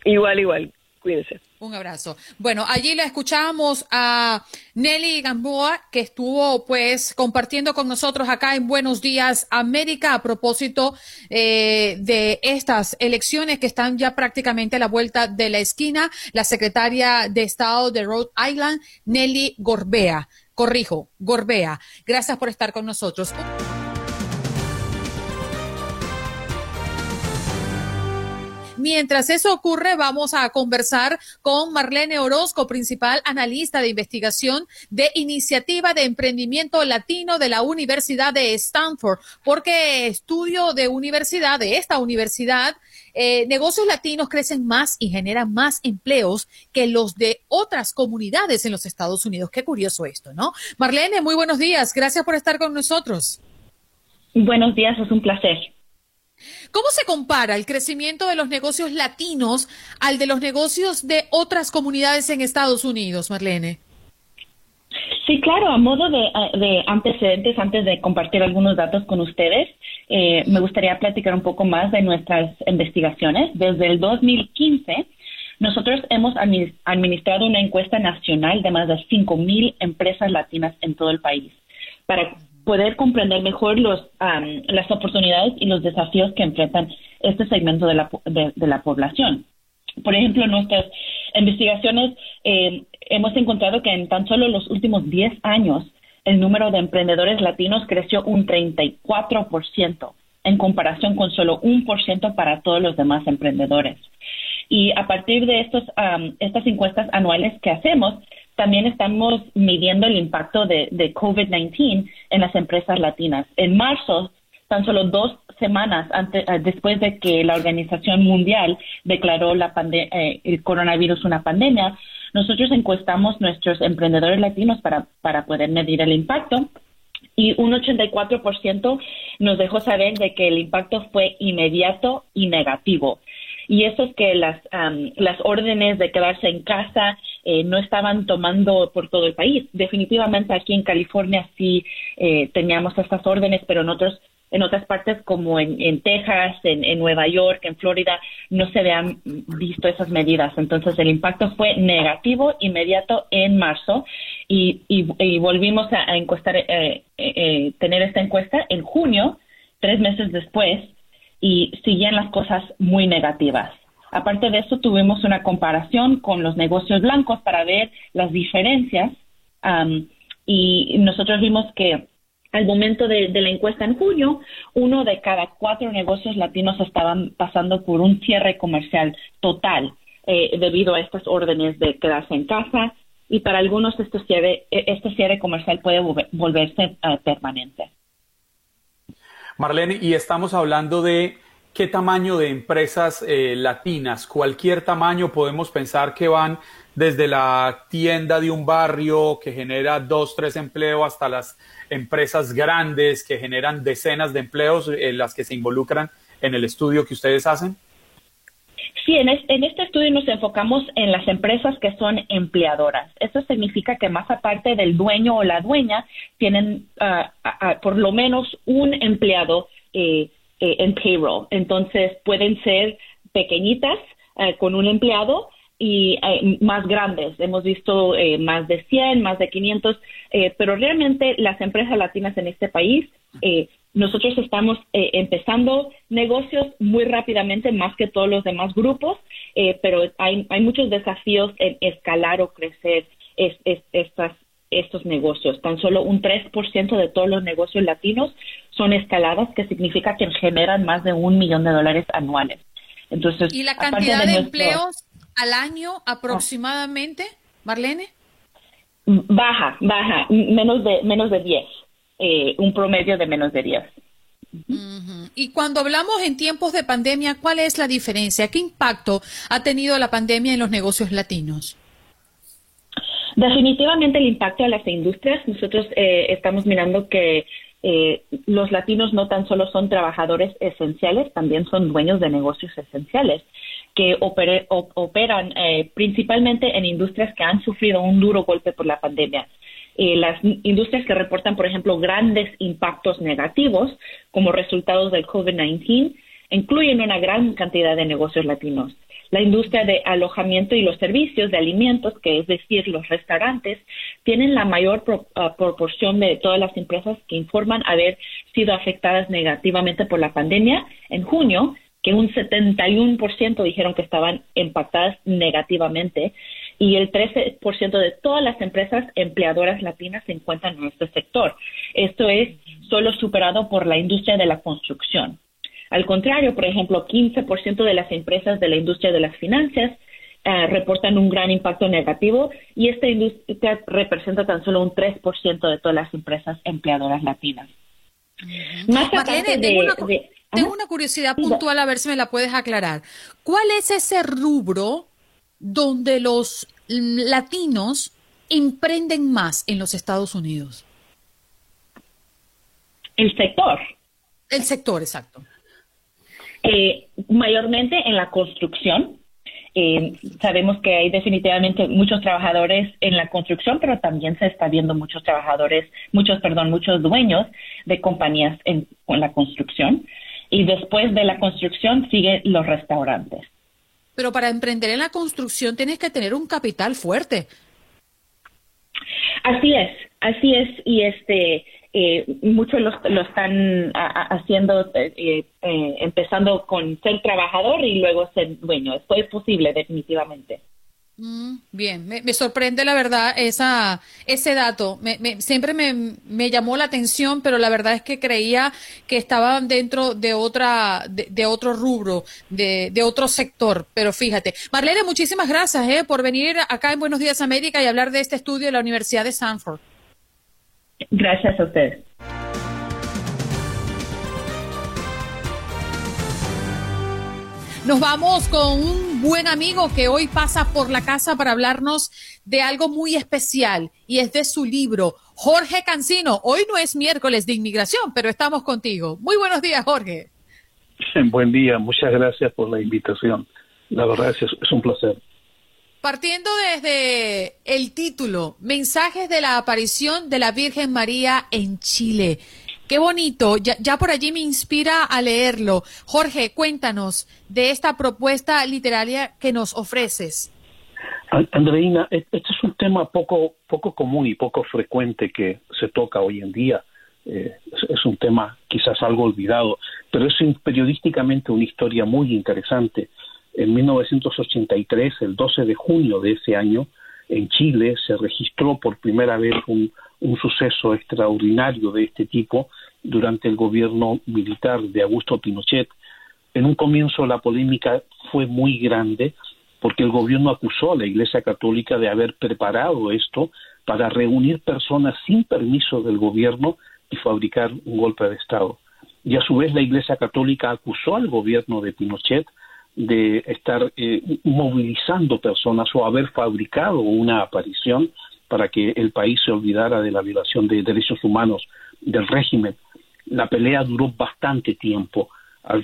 Igual, igual. Cuídense. Un abrazo. Bueno, allí la escuchamos a Nelly Gamboa, que estuvo pues compartiendo con nosotros acá en Buenos Días América a propósito eh, de estas elecciones que están ya prácticamente a la vuelta de la esquina. La secretaria de Estado de Rhode Island, Nelly Gorbea. Corrijo, Gorbea. Gracias por estar con nosotros. Mientras eso ocurre, vamos a conversar con Marlene Orozco, principal analista de investigación de Iniciativa de Emprendimiento Latino de la Universidad de Stanford, porque estudio de universidad, de esta universidad, eh, negocios latinos crecen más y generan más empleos que los de otras comunidades en los Estados Unidos. Qué curioso esto, ¿no? Marlene, muy buenos días. Gracias por estar con nosotros. Buenos días, es un placer. ¿Cómo se compara el crecimiento de los negocios latinos al de los negocios de otras comunidades en Estados Unidos, Marlene? Sí, claro, a modo de, antecedentes, antes de compartir algunos datos con ustedes, eh, me gustaría platicar un poco más de nuestras investigaciones. Desde el 2015, nosotros hemos administrado una encuesta nacional de más de 5.000 empresas latinas en todo el país para poder comprender mejor los, las oportunidades y los desafíos que enfrentan este segmento de la, de, la población. Por ejemplo, en nuestras investigaciones eh, hemos encontrado que en tan solo los últimos 10 años el número de emprendedores latinos creció un 34% en comparación con solo un por ciento para todos los demás emprendedores. Y a partir de estos, estas encuestas anuales que hacemos, también estamos midiendo el impacto de, COVID-19 en las empresas latinas. En marzo, tan solo dos semanas antes, eh, después de que la Organización Mundial declaró la eh, el coronavirus una pandemia, nosotros encuestamos nuestros emprendedores latinos para poder medir el impacto y un 84% nos dejó saber de que el impacto fue inmediato y negativo. Y eso es que las, las órdenes de quedarse en casa eh, no estaban tomando por todo el país. Definitivamente aquí en California sí eh, teníamos estas órdenes, pero en otros en otras partes como en, Texas, en, Nueva York, en Florida, no se habían visto esas medidas. Entonces el impacto fue negativo inmediato en marzo y, y, volvimos a, encuestar, eh, tener esta encuesta en junio, tres meses después, y siguen las cosas muy negativas. Aparte de eso, tuvimos una comparación con los negocios blancos para ver las diferencias y nosotros vimos que al momento de, la encuesta en junio, uno de cada cuatro negocios latinos estaban pasando por un cierre comercial total eh, debido a estas órdenes de quedarse en casa y para algunos este cierre, este cierre comercial puede volverse eh, permanente. Marlene, y estamos hablando de qué tamaño de empresas eh, latinas, cualquier tamaño, podemos pensar que van desde la tienda de un barrio que genera dos, tres empleos hasta las empresas grandes que generan decenas de empleos, eh, las que se involucran en el estudio que ustedes hacen? Sí, en, este estudio nos enfocamos en las empresas que son empleadoras. Eso significa que más aparte del dueño o la dueña, tienen ah, por lo menos un empleado eh, eh, en payroll. Entonces pueden ser pequeñitas eh, con un empleado y eh, más grandes. Hemos visto más de 100, más de 500, pero realmente las empresas latinas en este país, nosotros estamos empezando negocios muy rápidamente, más que todos los demás grupos, pero hay, hay muchos desafíos en escalar o crecer estas estos negocios. Tan solo un 3% de todos los negocios latinos son escaladas, que significa que generan más de un millón de dólares anuales. Entonces, ¿Y la cantidad de, empleos al año aproximadamente, Marlene? Baja, baja, menos de, menos de 10, eh, un promedio de menos de 10. Y cuando hablamos en tiempos de pandemia, ¿cuál es la diferencia? ¿Qué impacto ha tenido la pandemia en los negocios latinos? Definitivamente el impacto a las industrias. Nosotros eh, estamos mirando que eh, los latinos no tan solo son trabajadores esenciales, también son dueños de negocios esenciales que operan eh, principalmente en industrias que han sufrido un duro golpe por la pandemia. Eh, las industrias que reportan, por ejemplo, grandes impactos negativos como resultados del COVID-19 incluyen una gran cantidad de negocios latinos. La industria de alojamiento y los servicios de alimentos, que es decir, los restaurantes, tienen la mayor ah, proporción de todas las empresas que informan haber sido afectadas negativamente por la pandemia. En junio, que un 71% dijeron que estaban impactadas negativamente y el 13% de todas las empresas empleadoras latinas se encuentran en este sector. Esto es solo superado por la industria de la construcción. Al contrario, por ejemplo, 15% de las empresas de la industria de las finanzas eh, reportan un gran impacto negativo y esta industria representa tan solo un 3% de todas las empresas empleadoras latinas. Más de, tengo una curiosidad puntual, a ver si me la puedes aclarar. ¿Cuál es ese rubro donde los latinos emprenden más en los Estados Unidos? El sector. El sector, exacto. Eh, mayormente en la construcción. Eh, sabemos que hay definitivamente muchos trabajadores en la construcción, pero también se está viendo muchos trabajadores, muchos, perdón, muchos dueños de compañías en, en la construcción y después de la construcción siguen los restaurantes. Pero para emprender en la construcción tienes que tener un capital fuerte. Así es, así es, y este eh, muchos lo, están haciendo, eh, eh, empezando con ser trabajador y luego ser dueño. Esto es posible, definitivamente. Mm, bien, me, sorprende la verdad esa, ese dato. Me, siempre me, llamó la atención, pero la verdad es que creía que estaban dentro de otra, de, otro rubro, de, de, otro sector. Pero fíjate, Marlene, muchísimas gracias eh, por venir acá en Buenos Días América y hablar de este estudio de la Universidad de Stanford. Gracias a usted. Nos vamos con un buen amigo que hoy pasa por la casa para hablarnos de algo muy especial y es de su libro. Jorge Cancino, hoy no es miércoles de inmigración, pero estamos contigo. Muy buenos días, Jorge. Buen día, muchas gracias por la invitación. La verdad es, es un placer. Partiendo desde el título, Mensajes de la aparición de la Virgen María en Chile. Qué bonito, ya, por allí me inspira a leerlo. Jorge, cuéntanos de esta propuesta literaria que nos ofreces. Andreina, e-, este es un tema poco, poco común y poco frecuente que se toca hoy en día. Eh, es, un tema quizás algo olvidado, pero es periodísticamente una historia muy interesante. En 1983, el 12 de junio de ese año, en Chile se registró por primera vez un, un suceso extraordinario de este tipo durante el gobierno militar de Augusto Pinochet. En un comienzo la polémica fue muy grande porque el gobierno acusó a la Iglesia Católica de haber preparado esto para reunir personas sin permiso del gobierno y fabricar un golpe de Estado. Y a su vez la Iglesia Católica acusó al gobierno de Pinochet de estar eh, movilizando personas o haber fabricado una aparición para que el país se olvidara de la violación de derechos humanos del régimen. La pelea duró bastante tiempo, al,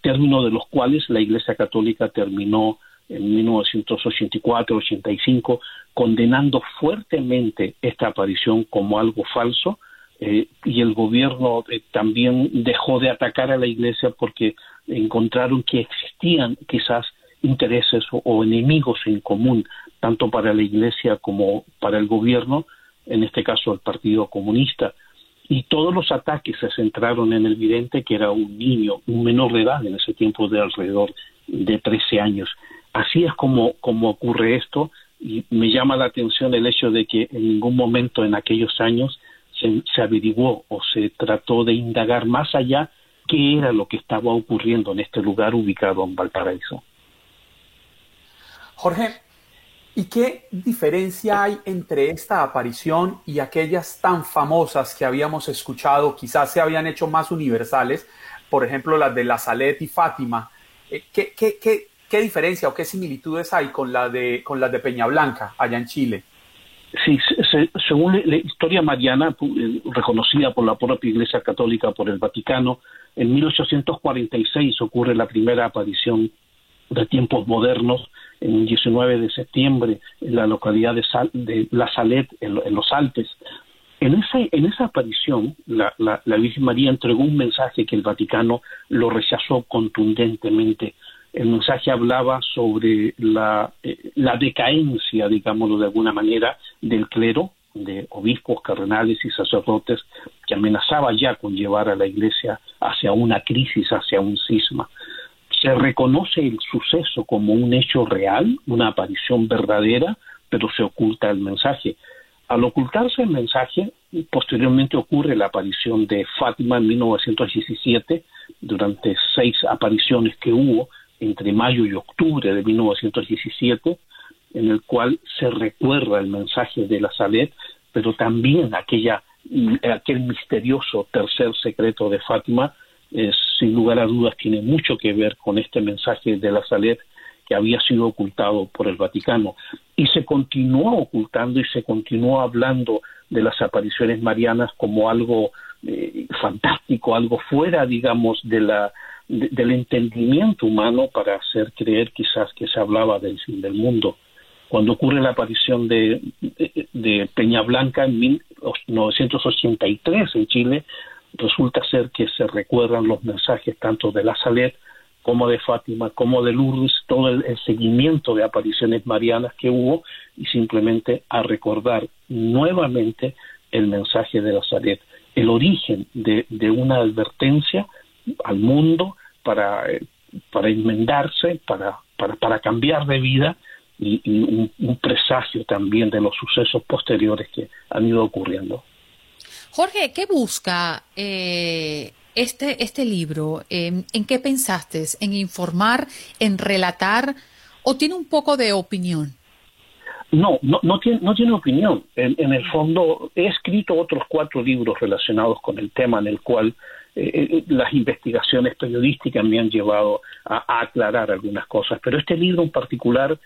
término de los cuales la Iglesia Católica terminó en 1984-85 condenando fuertemente esta aparición como algo falso eh, y el gobierno eh, también dejó de atacar a la Iglesia porque encontraron que existían quizás intereses o, enemigos en común, tanto para la Iglesia como para el gobierno, en este caso el Partido Comunista. Y todos los ataques se centraron en el vidente, que era un niño, un menor de edad en ese tiempo de alrededor de 13 años. Así es como, como ocurre esto, y me llama la atención el hecho de que en ningún momento en aquellos años se, se averiguó o se trató de indagar más allá qué era lo que estaba ocurriendo en este lugar ubicado en Valparaíso. Jorge, ¿y qué diferencia hay entre esta aparición y aquellas tan famosas que habíamos escuchado, quizás se habían hecho más universales, por ejemplo las de La Salet y Fátima? Eh, ¿Qué, qué, qué, qué diferencia o qué similitudes hay con, la de, con las de Peña Blanca allá en Chile? Sí, según la, historia mariana, eh, reconocida por la propia Iglesia Católica, por el Vaticano, en 1846 ocurre la primera aparición de tiempos modernos, en el 19 de septiembre, en la localidad de, La Salet, en, los Alpes. En esa, en esa aparición, la, Virgen María entregó un mensaje que el Vaticano lo rechazó contundentemente. El mensaje hablaba sobre la, eh, la decadencia, digámoslo de alguna manera, del clero, de obispos, cardenales y sacerdotes, que amenazaba ya con llevar a la Iglesia hacia una crisis, hacia un cisma se reconoce el suceso como un hecho real, una aparición verdadera, pero se oculta el mensaje. Al ocultarse el mensaje, posteriormente ocurre la aparición de Fátima en 1917, durante seis apariciones que hubo entre mayo y octubre de 1917, en el cual se recuerda el mensaje de la Salet, pero también aquella, aquel misterioso tercer secreto de Fátima, sin lugar a dudas tiene mucho que ver con este mensaje de la Salet que había sido ocultado por el Vaticano. Y se continuó ocultando y se continuó hablando de las apariciones marianas como algo eh, fantástico, algo fuera, digamos, de la, del entendimiento humano para hacer creer quizás que se hablaba del fin del mundo. Cuando ocurre la aparición de, de, de Peña Blanca en 1983 en Chile, resulta ser que se recuerdan los mensajes tanto de la Salet como de Fátima, como de Lourdes, todo el, seguimiento de apariciones marianas que hubo y simplemente a recordar nuevamente el mensaje de la Salet, el origen de, una advertencia al mundo para, eh, para enmendarse, para, para, cambiar de vida y, un presagio también de los sucesos posteriores que han ido ocurriendo. Jorge, ¿qué busca eh, este, este libro? ¿En qué pensaste? ¿En informar, en relatar o tiene un poco de opinión? No, no, no, tiene, no tiene opinión. En, el fondo, he escrito otros cuatro libros relacionados con el tema en el cual eh, eh, las investigaciones periodísticas me han llevado a, aclarar algunas cosas, pero este libro en particular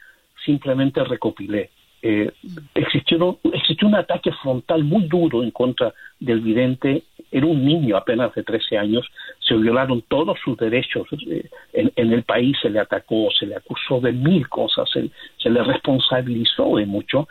simplemente recopilé eh, existió, existió un ataque frontal muy duro en contra del vidente. Era un niño apenas de 13 años, se violaron todos sus derechos. Eh, en, el país se le atacó, se le acusó de mil cosas, se, se le responsabilizó de mucho,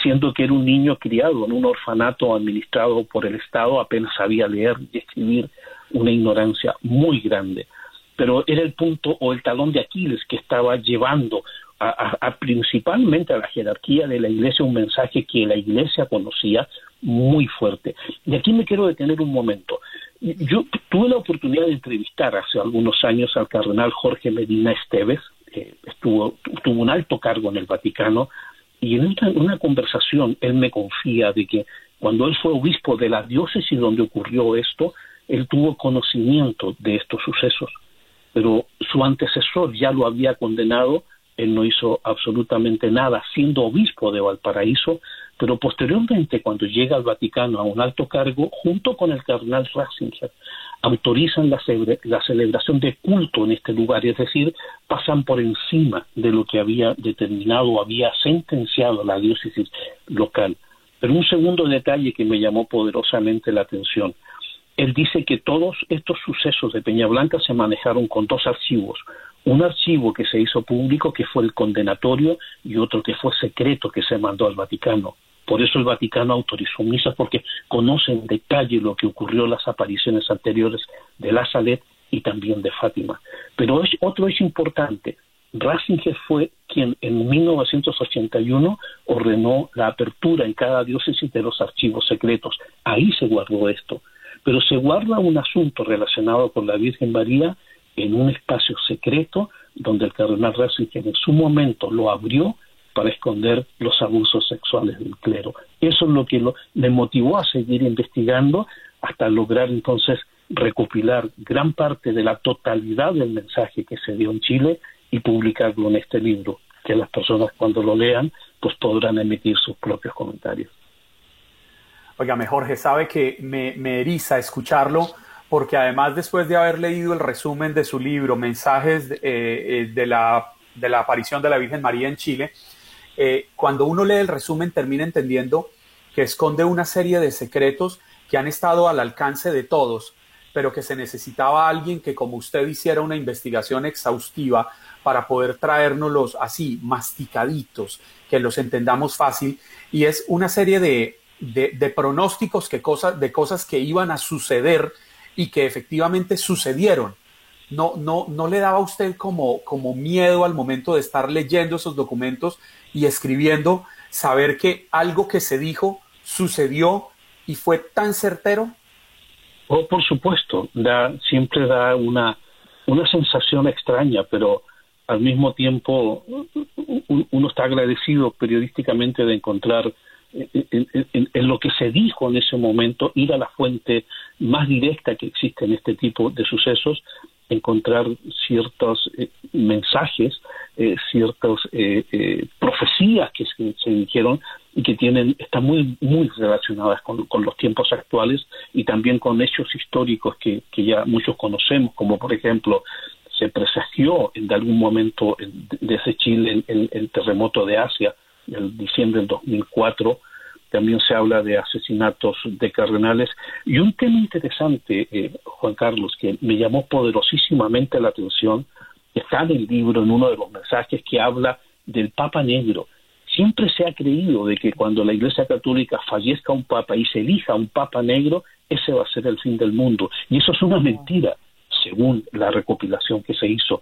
siendo que era un niño criado en un orfanato administrado por el Estado, apenas sabía leer y escribir, una ignorancia muy grande. Pero era el punto o el talón de Aquiles que estaba llevando a, principalmente a la jerarquía de la iglesia un mensaje que la iglesia conocía muy fuerte. Y aquí me quiero detener un momento. Yo tuve la oportunidad de entrevistar hace algunos años al cardenal Jorge Medina Esteves, que estuvo, tuvo un alto cargo en el Vaticano, y en una, conversación él me confía de que cuando él fue obispo de la diócesis donde ocurrió esto, él tuvo conocimiento de estos sucesos, pero su antecesor ya lo había condenado él no hizo absolutamente nada siendo obispo de Valparaíso, pero posteriormente cuando llega al Vaticano a un alto cargo, junto con el cardenal Ratzinger, autorizan la, la celebración de culto en este lugar, es decir, pasan por encima de lo que había determinado, había sentenciado la diócesis local. Pero un segundo detalle que me llamó poderosamente la atención. Él dice que todos estos sucesos de Peña Blanca se manejaron con dos archivos, un archivo que se hizo público que fue el condenatorio y otro que fue secreto que se mandó al Vaticano. Por eso el Vaticano autorizó misa porque conoce en detalle lo que ocurrió en las apariciones anteriores de la Salet y también de Fátima. Pero otro es importante. Ratzinger fue quien en 1981 ordenó la apertura en cada diócesis de los archivos secretos. Ahí se guardó esto. Pero se guarda un asunto relacionado con la Virgen María en un espacio secreto donde el cardenal Ratzinger en su momento lo abrió para esconder los abusos sexuales del clero. Eso es lo que lo, le motivó a seguir investigando hasta lograr entonces recopilar gran parte de la totalidad del mensaje que se dio en Chile y publicarlo en este libro, que las personas cuando lo lean pues podrán emitir sus propios comentarios. Oiga, Jorge, sabe que me, me eriza escucharlo porque además después de haber leído el resumen de su libro, Mensajes eh, eh, de, la, de la aparición de la Virgen María en Chile, eh, cuando uno lee el resumen termina entendiendo que esconde una serie de secretos que han estado al alcance de todos, pero que se necesitaba alguien que como usted hiciera una investigación exhaustiva para poder traérnoslos así, masticaditos, que los entendamos fácil. Y es una serie de, de, pronósticos que de cosas que iban a suceder y que efectivamente sucedieron. No, no, no le daba a usted como, como miedo al momento de estar leyendo esos documentos y escribiendo, saber que algo que se dijo sucedió y fue tan certero? Oh, por supuesto, da, siempre da una, una sensación extraña, pero al mismo tiempo uno está agradecido periodísticamente de encontrar en, lo que se dijo en ese momento, ir a la fuente más directa que existe en este tipo de sucesos, encontrar ciertos eh, mensajes, eh, ciertas eh, profecías que se, dijeron y que tienen están muy muy relacionadas con, los tiempos actuales y también con hechos históricos que, que ya muchos conocemos, como por ejemplo se presagió en algún momento desde Chile el, el terremoto de Asia en diciembre del 2004. También se habla de asesinatos de cardenales. Y un tema interesante, eh, Juan Carlos, que me llamó poderosísimamente la atención, está en el libro, en uno de los mensajes que habla del Papa Negro. Siempre se ha creído de que cuando la Iglesia Católica fallezca un Papa y se elija un Papa Negro, ese va a ser el fin del mundo. Y eso es una mentira, según la recopilación que se hizo.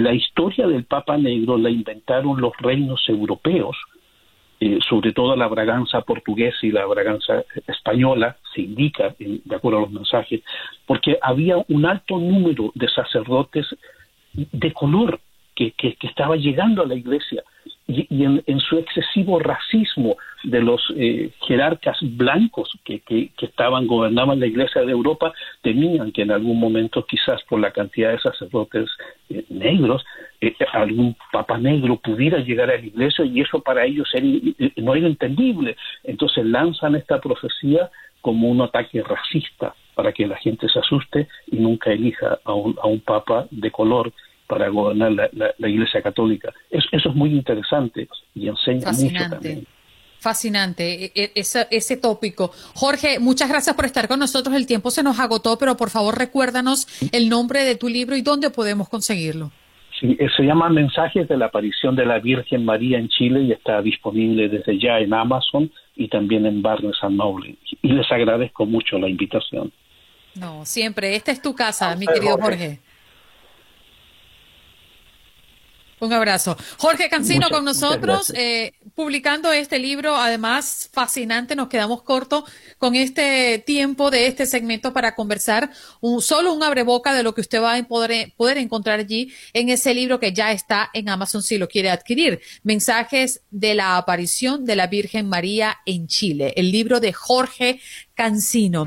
La historia del Papa Negro la inventaron los reinos europeos, eh, sobre todo la Braganza portuguesa y la Braganza española, se indica, de acuerdo a los mensajes, porque había un alto número de sacerdotes de color que, estaba llegando a la iglesia. Y, en, su excesivo racismo de los eh, jerarcas blancos que, que, estaban gobernaban la iglesia de Europa temían que en algún momento quizás por la cantidad de sacerdotes eh, negros eh, algún papa negro pudiera llegar a la iglesia y eso para ellos no era entendible. Entonces lanzan esta profecía como un ataque racista para que la gente se asuste y nunca elija a un, a un papa de color para gobernar la, Iglesia Católica. eso es muy interesante y enseña mucho también. Fascinante e, e, ese, ese tópico. Jorge, muchas gracias por estar con nosotros. El tiempo se nos agotó, pero por favor recuérdanos el nombre de tu libro y dónde podemos conseguirlo. Sí, eh, se llama Mensajes de la aparición de la Virgen María en Chile y está disponible desde ya en Amazon y también en Barnes Noble. Y les agradezco mucho la invitación. No, siempre. Esta es tu casa, mi querido Jorge. Un abrazo. Jorge Cancino con nosotros, eh, publicando este libro, además fascinante, nos quedamos cortos con este tiempo de este segmento para conversar, un, solo un abreboca de lo que usted va a poder, poder encontrar allí en ese libro que ya está en Amazon si lo quiere adquirir. Mensajes de la aparición de la Virgen María en Chile, el libro de Jorge Cancino.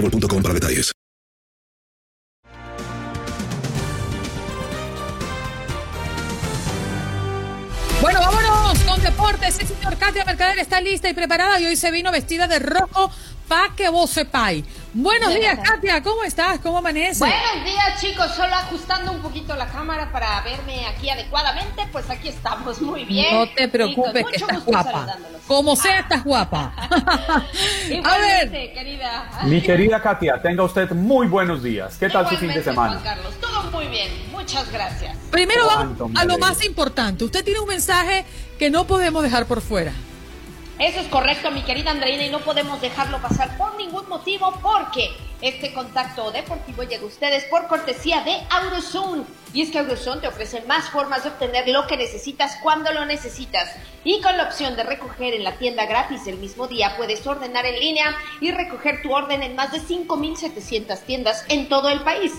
para detalles. Bueno, vámonos con deportes. El señor Katia Mercader está lista y preparada y hoy se vino vestida de rojo para que vos sepáis. Buenos días, Katia, ¿cómo estás? ¿Cómo amanece? Buenos días, chicos. Solo ajustando un poquito la cámara para verme aquí adecuadamente. Pues aquí estamos muy bien. No te preocupes, que estás guapa. Como sea, estás guapa. a ver, querida. Mi querida Katia, tenga usted muy buenos días. ¿Qué tal su fin de semana? Juan Carlos, todo muy bien. Muchas gracias. Primero vamos a lo más importante. Usted tiene un mensaje que no podemos dejar por fuera. Eso es correcto, mi querida Andreina, y no podemos dejarlo pasar por ningún motivo porque este contacto deportivo llega a ustedes por cortesía de AuroZone. Y es que AuroZone te ofrece más formas de obtener lo que necesitas cuando lo necesitas. Y con la opción de recoger en la tienda gratis el mismo día, puedes ordenar en línea y recoger tu orden en más de 5.700 tiendas en todo el país.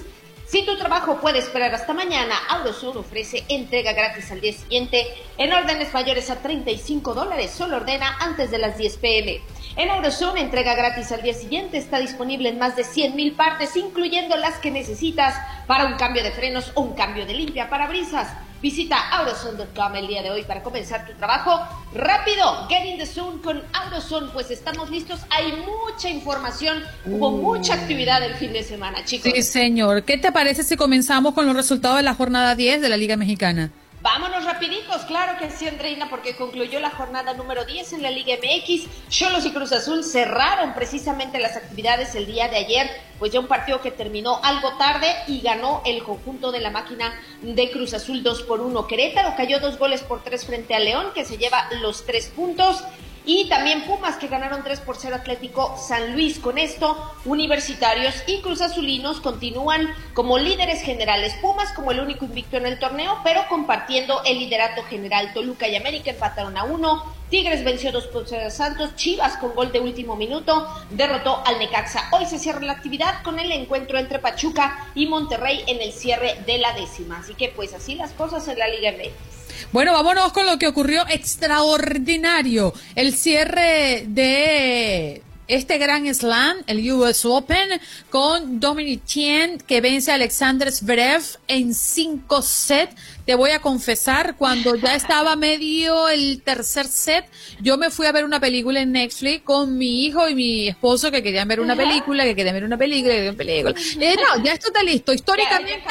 Si tu trabajo puede esperar hasta mañana, AutoZone ofrece entrega gratis al día siguiente en órdenes mayores a 35 dólares. Solo ordena antes de las 10 pm. En AutoZone, entrega gratis al día siguiente está disponible en más de 100 mil partes, incluyendo las que necesitas para un cambio de frenos o un cambio de limpia parabrisas. Visita AutoZone.com el día de hoy para comenzar tu trabajo rápido. Get in the zone con AutoZone, pues estamos listos. Hay mucha información, hubo mucha actividad el fin de semana, chicos. Sí, señor. ¿Qué te parece si comenzamos con los resultados de la jornada 10 de la Liga Mexicana? Vámonos rapiditos, claro que sí, Andreina, porque concluyó la jornada número 10 en la Liga MX. Cholos y Cruz Azul cerraron precisamente las actividades el día de ayer, pues ya un partido que terminó algo tarde y ganó el conjunto de la máquina de Cruz Azul 2 por 1. Querétaro cayó dos goles por tres frente a León, que se lleva los tres puntos. Y también Pumas que ganaron 3 por 0 Atlético San Luis. Con esto, Universitarios y Cruz Azulinos continúan como líderes generales. Pumas como el único invicto en el torneo, pero compartiendo el liderato general. Toluca y América empataron a 1. Tigres venció 2 por 0 a Santos. Chivas con gol de último minuto derrotó al Necaxa. Hoy se cierra la actividad con el encuentro entre Pachuca y Monterrey en el cierre de la décima. Así que pues así las cosas en la Liga MX. Bueno, vámonos con lo que ocurrió extraordinario. El cierre de este gran slam, el US Open, con Dominic Thiem, que vence a Alexander Zverev en cinco sets. Te voy a confesar, cuando ya estaba medio el tercer set, yo me fui a ver una película en Netflix con mi hijo y mi esposo que querían ver una película, que querían ver una película, que querían ver una película. Eh, no, ya esto está listo. Históricamente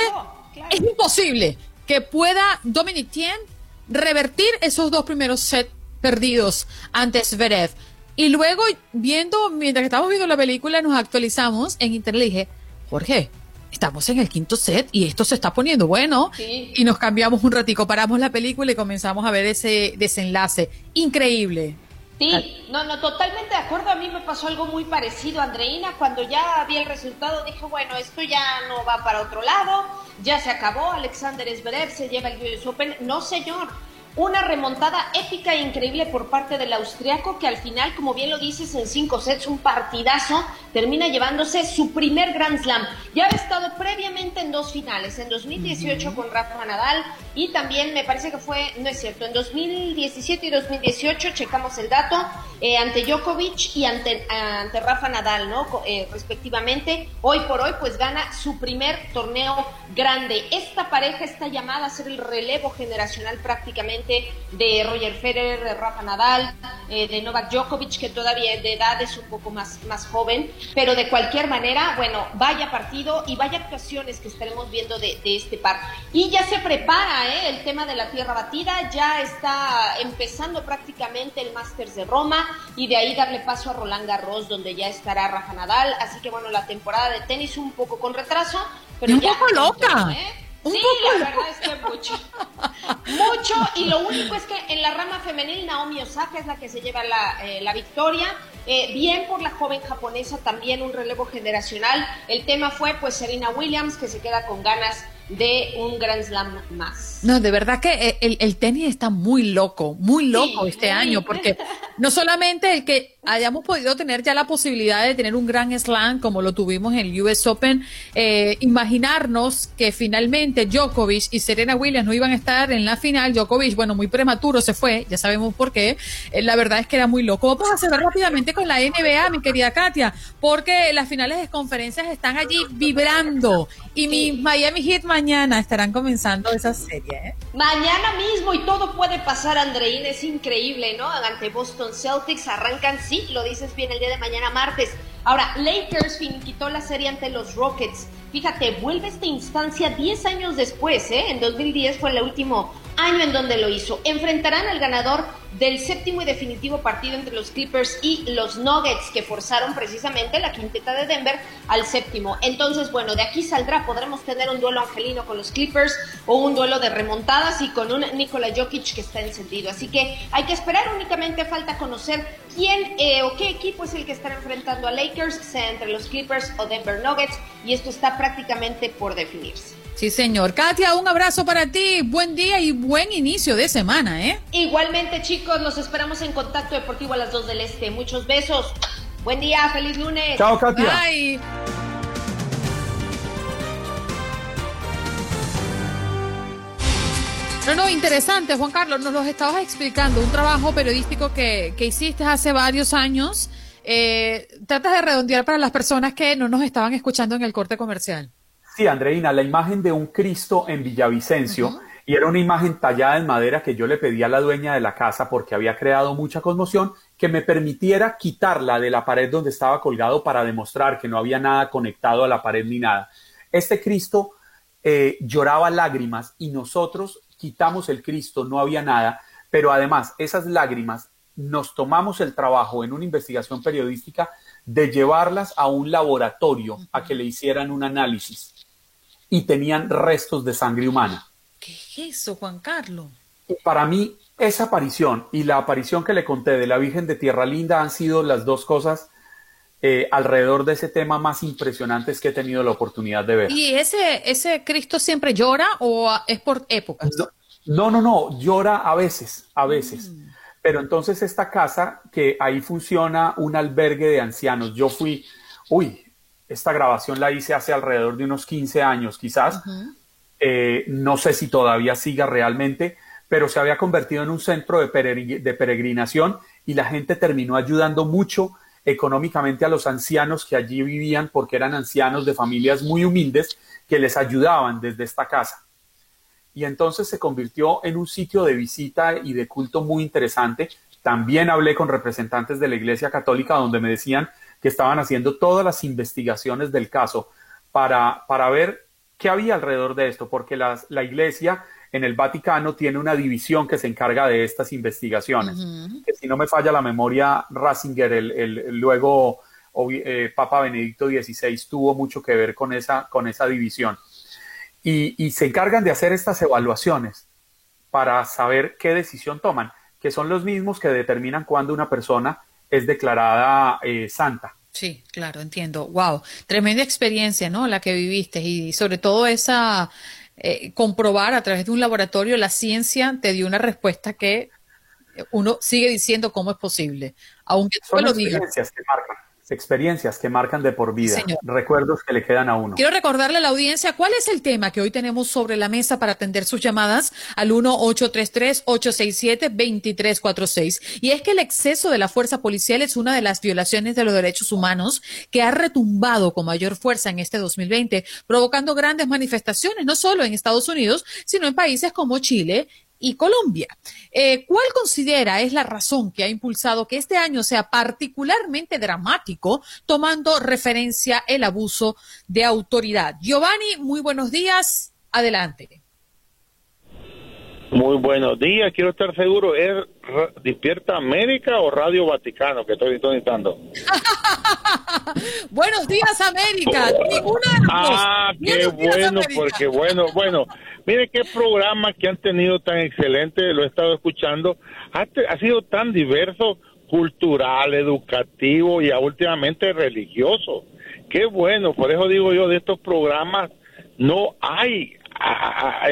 es imposible que pueda Dominic Thiem revertir esos dos primeros sets perdidos ante Zverev. Y luego, viendo, mientras que estábamos viendo la película, nos actualizamos en internet y dije, Jorge, estamos en el quinto set y esto se está poniendo bueno. Y nos cambiamos un ratico, paramos la película y comenzamos a ver ese desenlace. Increíble. Sí, no, no, totalmente de acuerdo. A mí me pasó algo muy parecido, Andreina. Cuando ya vi el resultado, dije, bueno, esto ya no va para otro lado, ya se acabó. Alexander Zverev se lleva el US Open. No, señor. Una remontada épica e increíble por parte del austriaco que al final, como bien lo dices, en cinco sets, un partidazo, termina llevándose su primer Grand Slam. Ya ha estado previamente en dos finales, en 2018 con Rafa Nadal y también me parece que fue, no es cierto, en 2017 y 2018, checamos el dato, eh, ante Djokovic y ante, ante Rafa Nadal, ¿no? Eh, respectivamente. Hoy por hoy, pues gana su primer torneo grande. Esta pareja está llamada a ser el relevo generacional prácticamente de Roger Federer, de Rafa Nadal, eh, de Novak Djokovic, que todavía de edad es un poco más, más joven, pero de cualquier manera, bueno, vaya partido y vaya actuaciones que estaremos viendo de, este par. Y ya se prepara ¿eh? el tema de la tierra batida, ya está empezando prácticamente el Masters de Roma y de ahí darle paso a Roland Garros, donde ya estará Rafa Nadal, así que bueno, la temporada de tenis un poco con retraso, pero un ya poco loca. ¿eh? Sí, la verdad es que mucho. Mucho, y lo único es que en la rama femenil Naomi Osaka es la que se lleva la, eh, la victoria. Eh, bien por la joven japonesa, también un relevo generacional. El tema fue pues Serena Williams, que se queda con ganas de un Grand Slam más. No, de verdad que eh, el, el tenis está muy loco, muy loco este año, porque no solamente el que hayamos podido tener ya la posibilidad de tener un Grand Slam como lo tuvimos en el US Open, eh, imaginarnos que finalmente Djokovic y Serena Williams no iban a estar en la final. Djokovic, bueno, muy prematuro se fue, ya sabemos por qué. Eh, la verdad es que era muy loco. Vamos a cerrar rápidamente con la NBA, mi querida Katia, porque las finales de conferencias están allí vibrando y mi Miami Heat mañana estarán comenzando esa serie. ¿eh? Mañana mismo y todo puede pasar, Andreín, es increíble, ¿no? Ante Boston Celtics arrancan, sí, lo dices bien, el día de mañana martes. Ahora, Lakers finiquitó la serie ante los Rockets. Fíjate, vuelve esta instancia 10 años después, ¿eh? En 2010 fue el último año en donde lo hizo. Enfrentarán al ganador del séptimo y definitivo partido entre los Clippers y los Nuggets, que forzaron precisamente la quinteta de Denver al séptimo. Entonces, bueno, de aquí saldrá, podremos tener un duelo angelino con los Clippers o un duelo de remontadas y con un Nikola Jokic que está encendido. Así que hay que esperar, únicamente falta conocer quién eh, o qué equipo es el que estará enfrentando a Lakers, sea entre los Clippers o Denver Nuggets, y esto está prácticamente por definirse. Sí, señor. Katia, un abrazo para ti. Buen día y buen inicio de semana, ¿eh? Igualmente, chicos, los esperamos en Contacto Deportivo a las 2 del Este. Muchos besos. Buen día, feliz lunes. Chao, Katia. Bye. No, no, interesante, Juan Carlos, nos lo estabas explicando, un trabajo periodístico que, que hiciste hace varios años. Eh, tratas de redondear para las personas que no nos estaban escuchando en el corte comercial. Sí, Andreina, la imagen de un Cristo en Villavicencio, y era una imagen tallada en madera que yo le pedí a la dueña de la casa porque había creado mucha conmoción, que me permitiera quitarla de la pared donde estaba colgado para demostrar que no había nada conectado a la pared ni nada. Este Cristo eh, lloraba lágrimas y nosotros quitamos el Cristo, no había nada, pero además esas lágrimas nos tomamos el trabajo en una investigación periodística de llevarlas a un laboratorio a que le hicieran un análisis y tenían restos de sangre humana. ¿Qué es eso, Juan Carlos? Para mí, esa aparición y la aparición que le conté de la Virgen de Tierra Linda han sido las dos cosas eh, alrededor de ese tema más impresionantes que he tenido la oportunidad de ver. ¿Y ese, ese Cristo siempre llora o es por épocas? No, no, no, llora a veces, a veces. Pero entonces esta casa, que ahí funciona un albergue de ancianos, yo fui, uy, esta grabación la hice hace alrededor de unos 15 años quizás, eh, no sé si todavía siga realmente, pero se había convertido en un centro de peregrinación y la gente terminó ayudando mucho económicamente a los ancianos que allí vivían porque eran ancianos de familias muy humildes que les ayudaban desde esta casa. Y entonces se convirtió en un sitio de visita y de culto muy interesante. También hablé con representantes de la Iglesia Católica donde me decían que estaban haciendo todas las investigaciones del caso para, para ver qué había alrededor de esto, porque la Iglesia en el Vaticano tiene una división que se encarga de estas investigaciones. que si no me falla la memoria, Ratzinger, el, luego eh, Papa Benedicto XVI, tuvo mucho que ver con esa, con esa división. Y, se encargan de hacer estas evaluaciones para saber qué decisión toman, que son los mismos que determinan cuándo una persona es declarada eh, santa. Sí, claro, entiendo. Wow, tremenda experiencia, ¿no? La que viviste y sobre todo esa eh, comprobar a través de un laboratorio la ciencia te dio una respuesta que uno sigue diciendo cómo es posible, aunque Son lo experiencias que marcan, experiencias que marcan de por vida, recuerdos que le quedan a uno. Quiero recordarle a la audiencia cuál es el tema que hoy tenemos sobre la mesa para atender sus llamadas al 1-833-867-2346. Y es que el exceso de la fuerza policial es una de las violaciones de los derechos humanos que ha retumbado con mayor fuerza en este 2020, provocando grandes manifestaciones, no solo en Estados Unidos, sino en países como Chile y Colombia. Eh, ¿Cuál considera es la razón que ha impulsado que este año sea particularmente dramático, tomando referencia el abuso de autoridad? Giovanni, muy buenos días. Adelante. Muy buenos días, quiero estar seguro, ¿es Despierta América o Radio Vaticano que estoy intentando? buenos días América, ninguna de Ah, qué bueno, porque bueno, bueno, mire qué programa que han tenido tan excelente, lo he estado escuchando, ha, ha sido tan diverso, cultural, educativo y últimamente religioso. Qué bueno, por eso digo yo, de estos programas no hay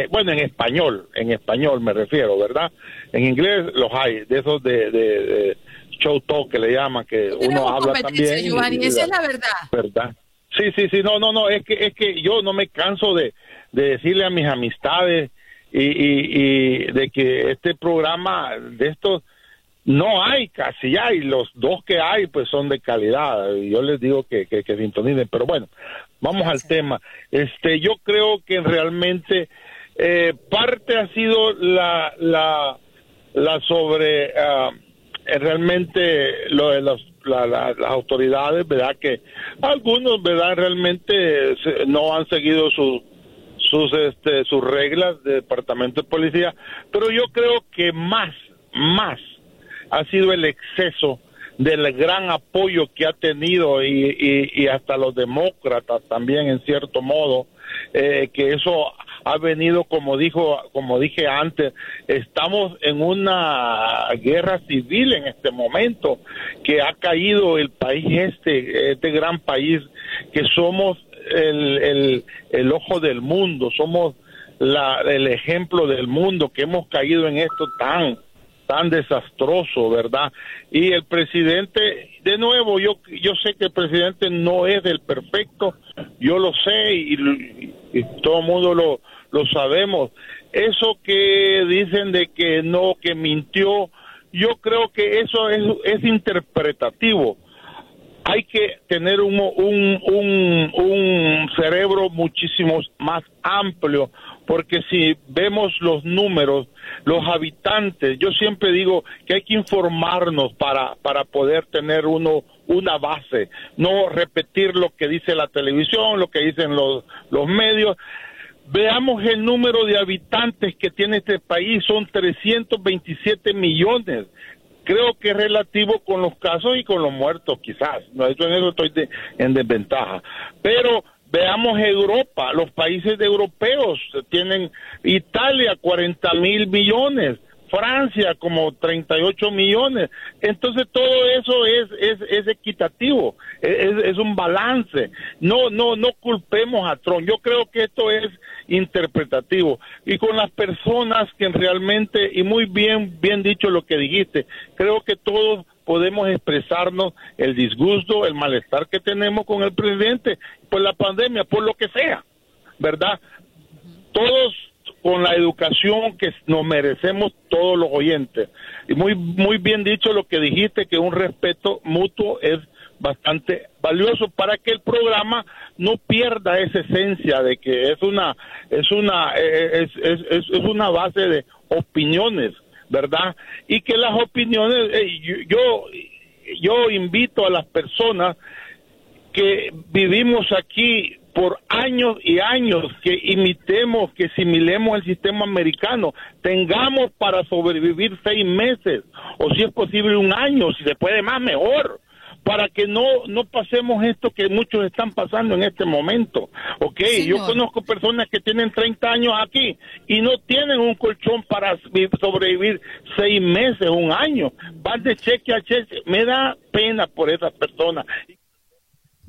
bueno, en español, en español me refiero, ¿verdad? En inglés los hay, de esos de, show talk que le llaman, que uno habla también. Giovanni, esa es la verdad. ¿Verdad? Sí, sí, sí, no, no, no, es que, es que yo no me canso de, decirle a mis amistades y, y, de que este programa de estos no hay, casi hay, los dos que hay pues son de calidad, yo les digo que, que, que sintonicen, pero bueno, Vamos al tema. Este, yo creo que realmente eh, parte ha sido la la la sobre ah, realmente lo de las, las autoridades, verdad que algunos, verdad, realmente no han seguido sus sus este sus reglas de departamento de policía, pero yo creo que más más ha sido el exceso del gran apoyo que ha tenido y, hasta los demócratas también en cierto modo eh, que eso ha venido como dijo como dije antes estamos en una guerra civil en este momento que ha caído el país este este gran país que somos el, el, el ojo del mundo somos la, el ejemplo del mundo que hemos caído en esto tan tan desastroso, ¿verdad? Y el presidente, de nuevo, yo, yo sé que el presidente no es del perfecto, yo lo sé y, todo el mundo lo, lo sabemos. eso que dicen de que no, que mintió, yo creo que eso es, es interpretativo. Hay que tener un, un, un, un cerebro muchísimo más amplio, porque si vemos los números, los habitantes, yo siempre digo que hay que informarnos para, para poder tener uno una base, no repetir lo que dice la televisión, lo que dicen los, los medios. Veamos el número de habitantes que tiene este país, son 327 millones. Creo que es relativo con los casos y con los muertos, quizás. No, en eso estoy en desventaja. Pero veamos Europa, los países europeos tienen Italia 40 mil millones. Francia como 38 millones. Entonces todo eso es, es, equitativo, es, es un balance. No, no, no culpemos a Trump. Yo creo que esto es interpretativo. Y con las personas que realmente, y muy bien, bien dicho lo que dijiste, creo que todos podemos expresarnos el disgusto, el malestar que tenemos con el presidente por la pandemia, por lo que sea, ¿verdad? Todos con la educación que nos merecemos todos los oyentes. Y muy, muy bien dicho lo que dijiste, que un respeto mutuo es bastante valioso para que el programa no pierda esa esencia de que es una es una eh, es, es, es, es una base de opiniones verdad y que las opiniones eh, yo yo invito a las personas que vivimos aquí por años y años, que imitemos, que similemos el sistema americano, tengamos para sobrevivir seis meses, o si es posible un año, si se puede más, mejor para que no no pasemos esto que muchos están pasando en este momento. Ok, yo conozco personas que tienen 30 años aquí y no tienen un colchón para vi- sobrevivir seis meses, un año. Van de cheque a cheque. Me da pena por esas personas.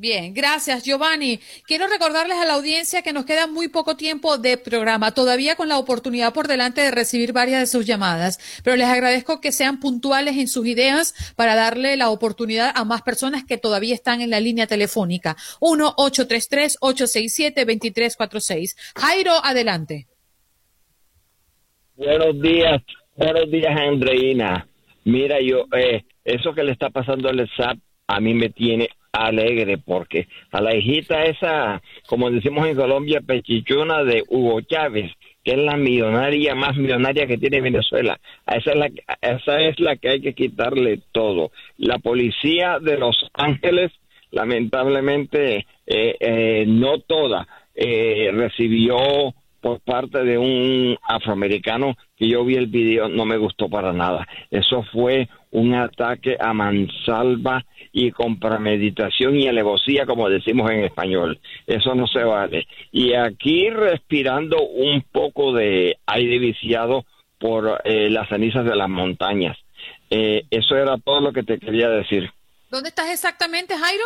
Bien, gracias Giovanni. Quiero recordarles a la audiencia que nos queda muy poco tiempo de programa, todavía con la oportunidad por delante de recibir varias de sus llamadas, pero les agradezco que sean puntuales en sus ideas para darle la oportunidad a más personas que todavía están en la línea telefónica. 1-833-867-2346. Jairo, adelante. Buenos días, buenos días, Andreina. Mira, yo, eh, eso que le está pasando al SAP a mí me tiene alegre porque a la hijita esa, como decimos en Colombia, pechichona de Hugo Chávez, que es la millonaria más millonaria que tiene Venezuela, a esa es la, esa es la que hay que quitarle todo. La policía de Los Ángeles, lamentablemente, eh, eh, no toda, eh, recibió por parte de un afroamericano que yo vi el video, no me gustó para nada. Eso fue un ataque a mansalva y con premeditación y alevosía, como decimos en español. Eso no se vale. Y aquí respirando un poco de aire viciado por eh, las cenizas de las montañas. Eh, eso era todo lo que te quería decir. ¿Dónde estás exactamente, Jairo?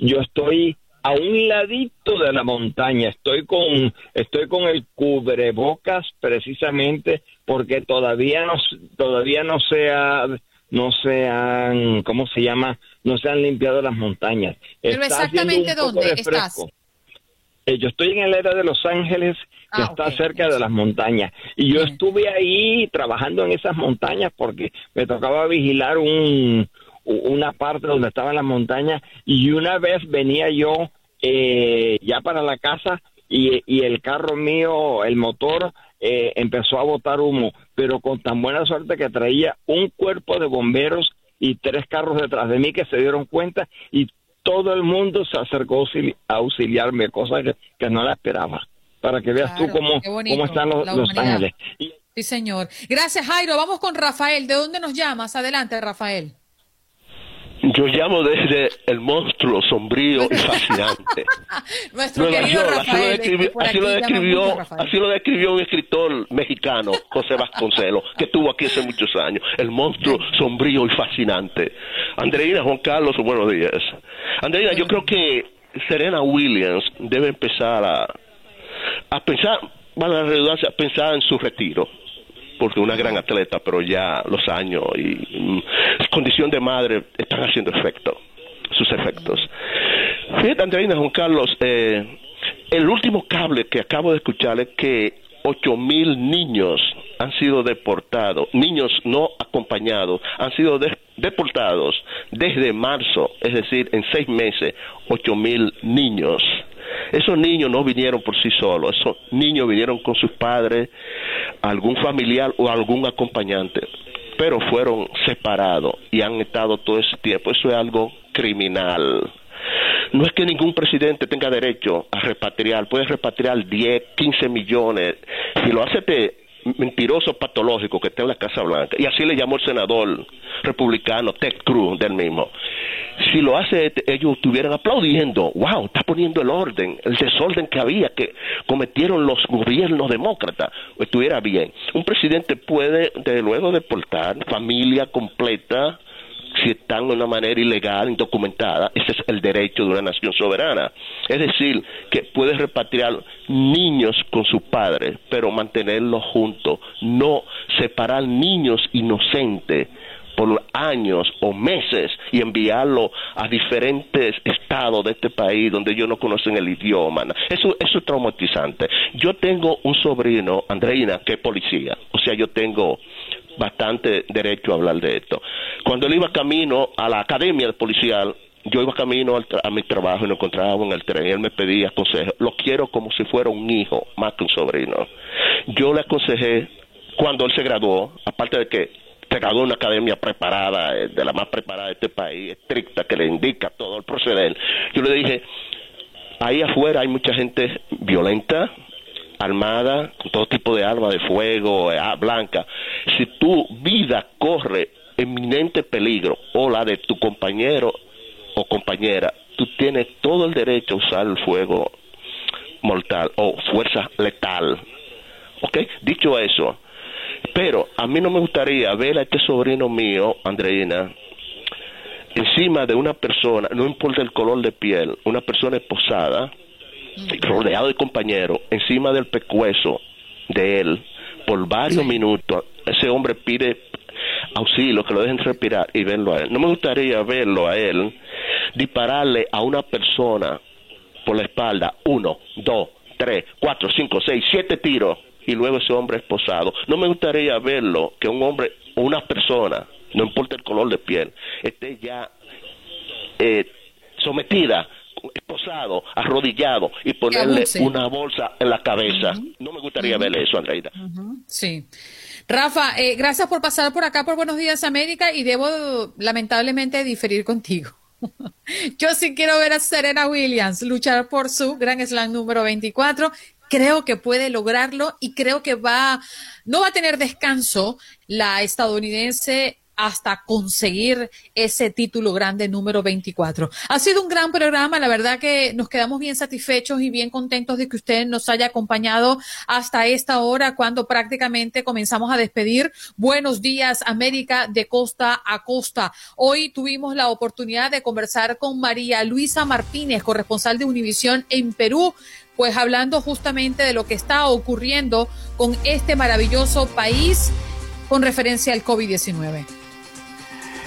yo estoy a un ladito de la montaña, estoy con estoy con el cubrebocas precisamente porque todavía no todavía no se ha no se han ¿cómo se llama? no se han limpiado las montañas. Pero Está exactamente dónde de estás. Eh, yo estoy en el área de Los Ángeles, que Ah, está cerca de las montañas. Y yo estuve ahí trabajando en esas montañas porque me tocaba vigilar un, una parte donde estaban las montañas. Y una vez venía yo eh, ya para la casa y, y el carro mío, el motor, eh, empezó a botar humo, pero con tan buena suerte que traía un cuerpo de bomberos y tres carros detrás de mí que se dieron cuenta y todo el mundo se acercó a auxili- a auxiliarme, cosa que, que no la esperaba. Para que veas tú cómo, cómo están los, la ángeles. Sí, señor. Gracias, Jairo. Vamos con Rafael. ¿De dónde nos llamas? Adelante, Rafael. Yo llamo desde el monstruo sombrío y fascinante. Nuestro Nueva querido York, así lo, describió, así lo describió, mucho Rafael. así lo describió un escritor mexicano, José Vasconcelos, que estuvo aquí hace muchos años. El monstruo sombrío y fascinante. Andreina, Juan Carlos, buenos días. Andreina, yo creo que Serena Williams debe empezar a, a pensar, van a redundancia, a pensar en su retiro porque una gran atleta, pero ya los años y condición de madre están haciendo efecto, sus efectos. Fíjate, Andreina Juan Carlos, eh, el último cable que acabo de escuchar es que ocho mil niños han sido deportados, niños no acompañados, han sido deportados desde marzo, es decir, en seis meses, ocho mil niños. Esos niños no vinieron por sí solos, esos niños vinieron con sus padres, algún familiar o algún acompañante, pero fueron separados y han estado todo ese tiempo. Eso es algo criminal. No es que ningún presidente tenga derecho a repatriar, puede repatriar 10, 15 millones. Si lo hace este mentiroso patológico que está en la Casa Blanca, y así le llamó el senador republicano Ted Cruz del mismo. Si lo hace, este, ellos estuvieran aplaudiendo, wow, está poniendo el orden, el desorden que había, que cometieron los gobiernos demócratas, estuviera bien. Un presidente puede, de luego, deportar familia completa, si están de una manera ilegal, indocumentada, ese es el derecho de una nación soberana. Es decir, que puede repatriar niños con sus padres, pero mantenerlos juntos, no separar niños inocentes por años o meses y enviarlo a diferentes estados de este país donde ellos no conocen el idioma. Eso, eso es traumatizante. Yo tengo un sobrino, Andreina, que es policía. O sea, yo tengo bastante derecho a hablar de esto. Cuando él iba camino a la academia policial, yo iba camino a mi trabajo y lo encontraba en el tren él me pedía consejo. Lo quiero como si fuera un hijo, más que un sobrino. Yo le aconsejé, cuando él se graduó, aparte de que se graduó en una academia preparada, eh, de la más preparada de este país, estricta, que le indica todo el proceder, yo le dije, ahí afuera hay mucha gente violenta, armada, con todo tipo de armas de fuego, eh, ah, blanca, si tu vida corre eminente peligro o la de tu compañero o compañera, tú tienes todo el derecho a usar el fuego mortal o fuerza letal. ¿Ok? Dicho eso, pero a mí no me gustaría ver a este sobrino mío, Andreina, encima de una persona, no importa el color de piel, una persona esposada, rodeado de compañeros, encima del pecueso de él, por varios minutos, ese hombre pide auxilio, que lo dejen respirar y verlo a él. No me gustaría verlo a él dispararle a una persona por la espalda, uno, dos, tres, cuatro, cinco, seis, siete tiros, y luego ese hombre esposado. No me gustaría verlo que un hombre o una persona, no importa el color de piel, esté ya eh, sometida esposado, arrodillado y ponerle una bolsa en la cabeza. No me gustaría ver eso, Andreida. Sí. Rafa, eh, gracias por pasar por acá por Buenos Días América y debo lamentablemente diferir contigo. Yo sí quiero ver a Serena Williams luchar por su Gran Slam número 24. Creo que puede lograrlo y creo que va, no va a tener descanso la estadounidense hasta conseguir ese título grande número 24. Ha sido un gran programa, la verdad que nos quedamos bien satisfechos y bien contentos de que usted nos haya acompañado hasta esta hora cuando prácticamente comenzamos a despedir. Buenos días, América de costa a costa. Hoy tuvimos la oportunidad de conversar con María Luisa Martínez, corresponsal de Univisión en Perú pues hablando justamente de lo que está ocurriendo con este maravilloso país con referencia al COVID-19.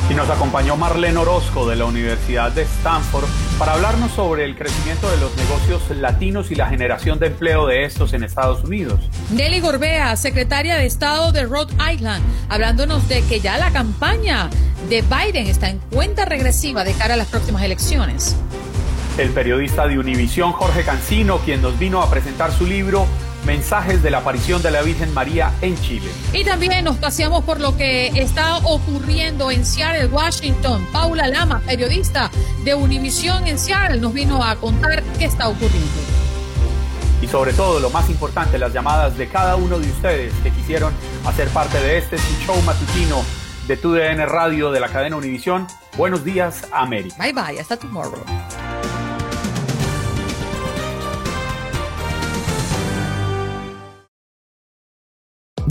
Y nos acompañó Marlene Orozco de la Universidad de Stanford para hablarnos sobre el crecimiento de los negocios latinos y la generación de empleo de estos en Estados Unidos. Nelly Gorbea, secretaria de Estado de Rhode Island, hablándonos de que ya la campaña de Biden está en cuenta regresiva de cara a las próximas elecciones. El periodista de Univisión, Jorge Cancino, quien nos vino a presentar su libro mensajes de la aparición de la Virgen María en Chile. Y también nos paseamos por lo que está ocurriendo en Seattle, Washington. Paula Lama, periodista de Univisión en Seattle, nos vino a contar qué está ocurriendo. Y sobre todo, lo más importante, las llamadas de cada uno de ustedes que quisieron hacer parte de este show matutino de TUDN Radio de la cadena Univisión. Buenos días, América. Bye bye, hasta tomorrow.